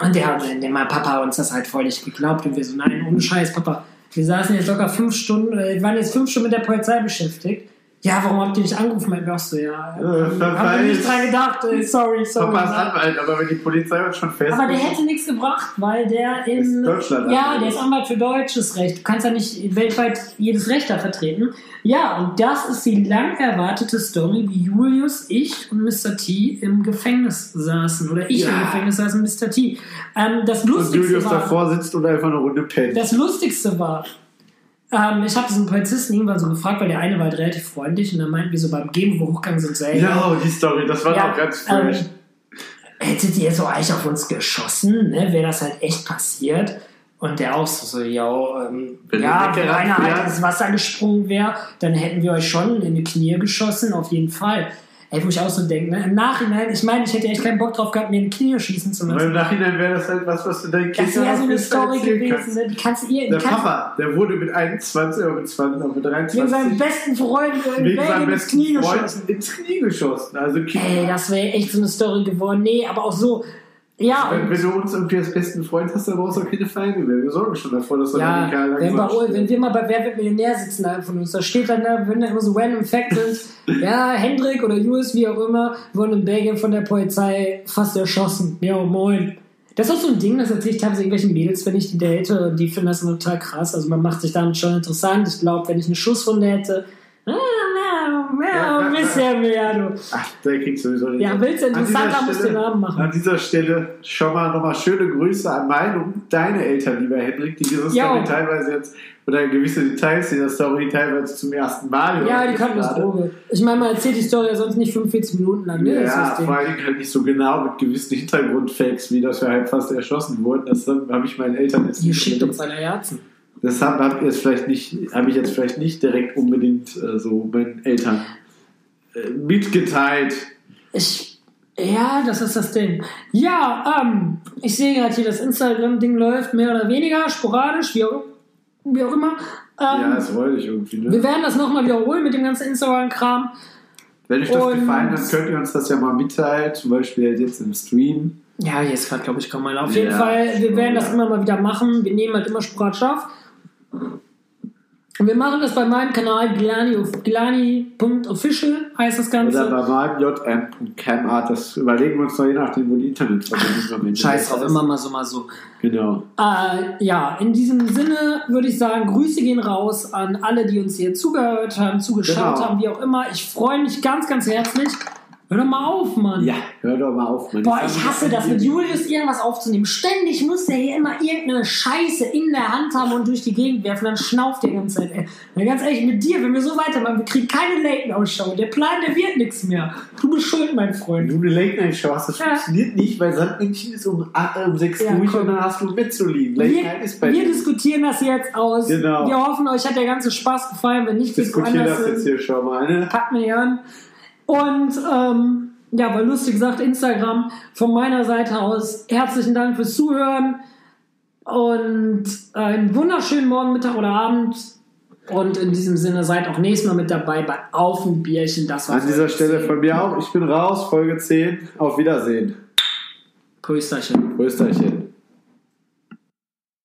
Und der, der mein Papa uns das halt voll nicht geglaubt. Und wir so, nein, ohne Scheiß, Papa. Wir saßen jetzt locker fünf Stunden, äh, waren jetzt fünf Stunden mit der Polizei beschäftigt. Ja, warum habt ihr nicht angerufen? Mein Gott, so, ja. Äh, haben wir verweist. nicht dran gedacht. Sorry, sorry. Papa ist Anwalt, aber wenn die Polizei uns schon fest. Aber der hätte nichts gebracht, weil der in. Ist Deutschland ja, Anwalt. der ist Anwalt für deutsches Recht. Du kannst ja nicht weltweit jedes Recht da vertreten. Ja, und das ist die lang erwartete Story, wie Julius, ich und Mr. T im Gefängnis saßen. Oder ich Ja. im Gefängnis saß und Mr. T. Ähm, das und Lustigste Julius war. davor sitzt und einfach eine Runde pennt. Das Lustigste war, ähm, ich habe diesen Polizisten irgendwann so gefragt, weil der eine war halt relativ freundlich und dann meinten wir so beim Gehen, wo hochgegangen sind, so, ey, Ja, oh, die Story, das war ja, doch ganz ähm, fresh. hättet ihr so eigentlich auf uns geschossen, ne, wäre das halt echt passiert. Und der auch so, so ja, ähm, Wenn ja, der wenn einer halt ins Wasser gesprungen wäre, dann hätten wir euch schon in die Knie geschossen, auf jeden Fall. Ey, wo ich auch so denke, ne? im Nachhinein, ich meine, ich hätte echt keinen Bock drauf gehabt, mir in die Knie schießen zu lassen. im Nachhinein wäre das halt was, was du deinen Das Kindern wäre so eine Story gewesen, ne? Die kannst du ihr, Der kannst Papa, der wurde mit 21 oder mit 20 oder mit wegen 23 seinem besten Freund in wegen seinem besten Knie Freund geschossen. ins Knie geschossen. Also Ey, das wäre echt so eine Story geworden. Nee, aber auch so, ja, wenn, wenn du uns irgendwie als besten Freund hast, dann brauchst du auch keine Feinde mehr. Wir sorgen schon davor, dass Ja, radikal wenn, bei, wenn wir mal bei Wer wird Millionär sitzen, einer von uns, da steht dann, da, wenn da immer so random Facts sind, [laughs] ja, Hendrik oder Julius, wie auch immer, wurden in Belgien von der Polizei fast erschossen. Ja, moin. Das ist auch so ein Ding, das erzähle ich teilweise irgendwelchen Mädels, wenn ich die date, und die finden das total krass. Also man macht sich damit schon interessant. Ich glaube, wenn ich eine Schusswunde hätte, ja, ein bisschen mehr, du. Ach, der kriegt sowieso nicht. Ja, willst du interessanter, musst du den Namen machen. An dieser Stelle schon mal nochmal schöne Grüße an meine und deine Eltern, lieber Hendrik, die diese Jo. Story teilweise jetzt, oder gewisse Details dieser Story teilweise zum ersten Mal. Ja, die kannten das. Droge. Ich meine, man erzählt die Story ja sonst nicht 45 Minuten lang, ne? Das ist Ja, vor Dingen halt nicht so genau mit gewissen Hintergrundfacts, wie dass wir halt fast erschossen wurden. Das habe ich meinen Eltern jetzt Ihr nicht schickt uns seine Herzen. Das habe hab ich jetzt vielleicht nicht, habe ich jetzt vielleicht nicht direkt unbedingt äh, so meinen Eltern äh, mitgeteilt. Ich, ja, das ist das Ding. Ja, ähm, ich sehe gerade hier, das Instagram-Ding läuft mehr oder weniger sporadisch, wie auch, wie auch immer. Ähm, ja, das wollte ich irgendwie. Ne? wir werden das nochmal wiederholen mit dem ganzen Instagram-Kram. Wenn euch das Und- gefallen hat, könnt ihr uns das ja mal mitteilen, zum Beispiel halt jetzt im Stream. Ja, jetzt gerade, glaube ich, kaum mal. Auf jeden Ja, Fall, wir werden das ja. immer mal wieder machen. Wir nehmen halt immer sporadisch auf. Und wir machen das bei meinem Kanal Glani, glani.official heißt das Ganze. Oder bei meinem jm.camart, das überlegen wir uns noch je nachdem, wo die Internetverbindung am Scheiß drauf, immer mal so, mal so. Genau. Äh, ja, in diesem Sinne würde ich sagen, Grüße gehen raus an alle, die uns hier zugehört haben, zugeschaut Genau. haben, wie auch immer. Ich freue mich ganz, ganz herzlich. Hör doch mal auf, Mann. Ja, hör doch mal auf. Mann. Boah, ich hasse wir- das, mit Julius irgendwas aufzunehmen. Ständig muss der hier immer irgendeine Scheiße in der Hand haben und durch die Gegend werfen. Dann schnauft der ganze Zeit, ey. Na, ganz ehrlich, mit dir, wenn wir so weitermachen, wir kriegen keine Late-Ausschau. Der Plan, der wird nichts mehr. Du bist schuld, mein Freund. du eine Late Night Show hast, das Ja. funktioniert nicht, weil Sandmännchen ist um, acht- äh, um 6 Ja, durch komm. und dann hast du ein Bett zu liegen. Late Wir, Night ist bei wir dir. diskutieren das jetzt aus. Genau. Wir hoffen, euch hat der ganze Spaß gefallen. Wenn nicht, Ich geht's diskutiere woanders das jetzt hier schon mal. Ne? Packt mir an. Und ähm, ja, weil lustig gesagt, Instagram von meiner Seite aus herzlichen Dank fürs Zuhören und einen wunderschönen Morgen, Mittag oder Abend. Und in diesem Sinne seid auch nächstes Mal mit dabei bei Auf ein Bierchen. Das war An dieser Stelle von mir auch. Ich bin raus, Folge 10. Auf Wiedersehen. Euch hin.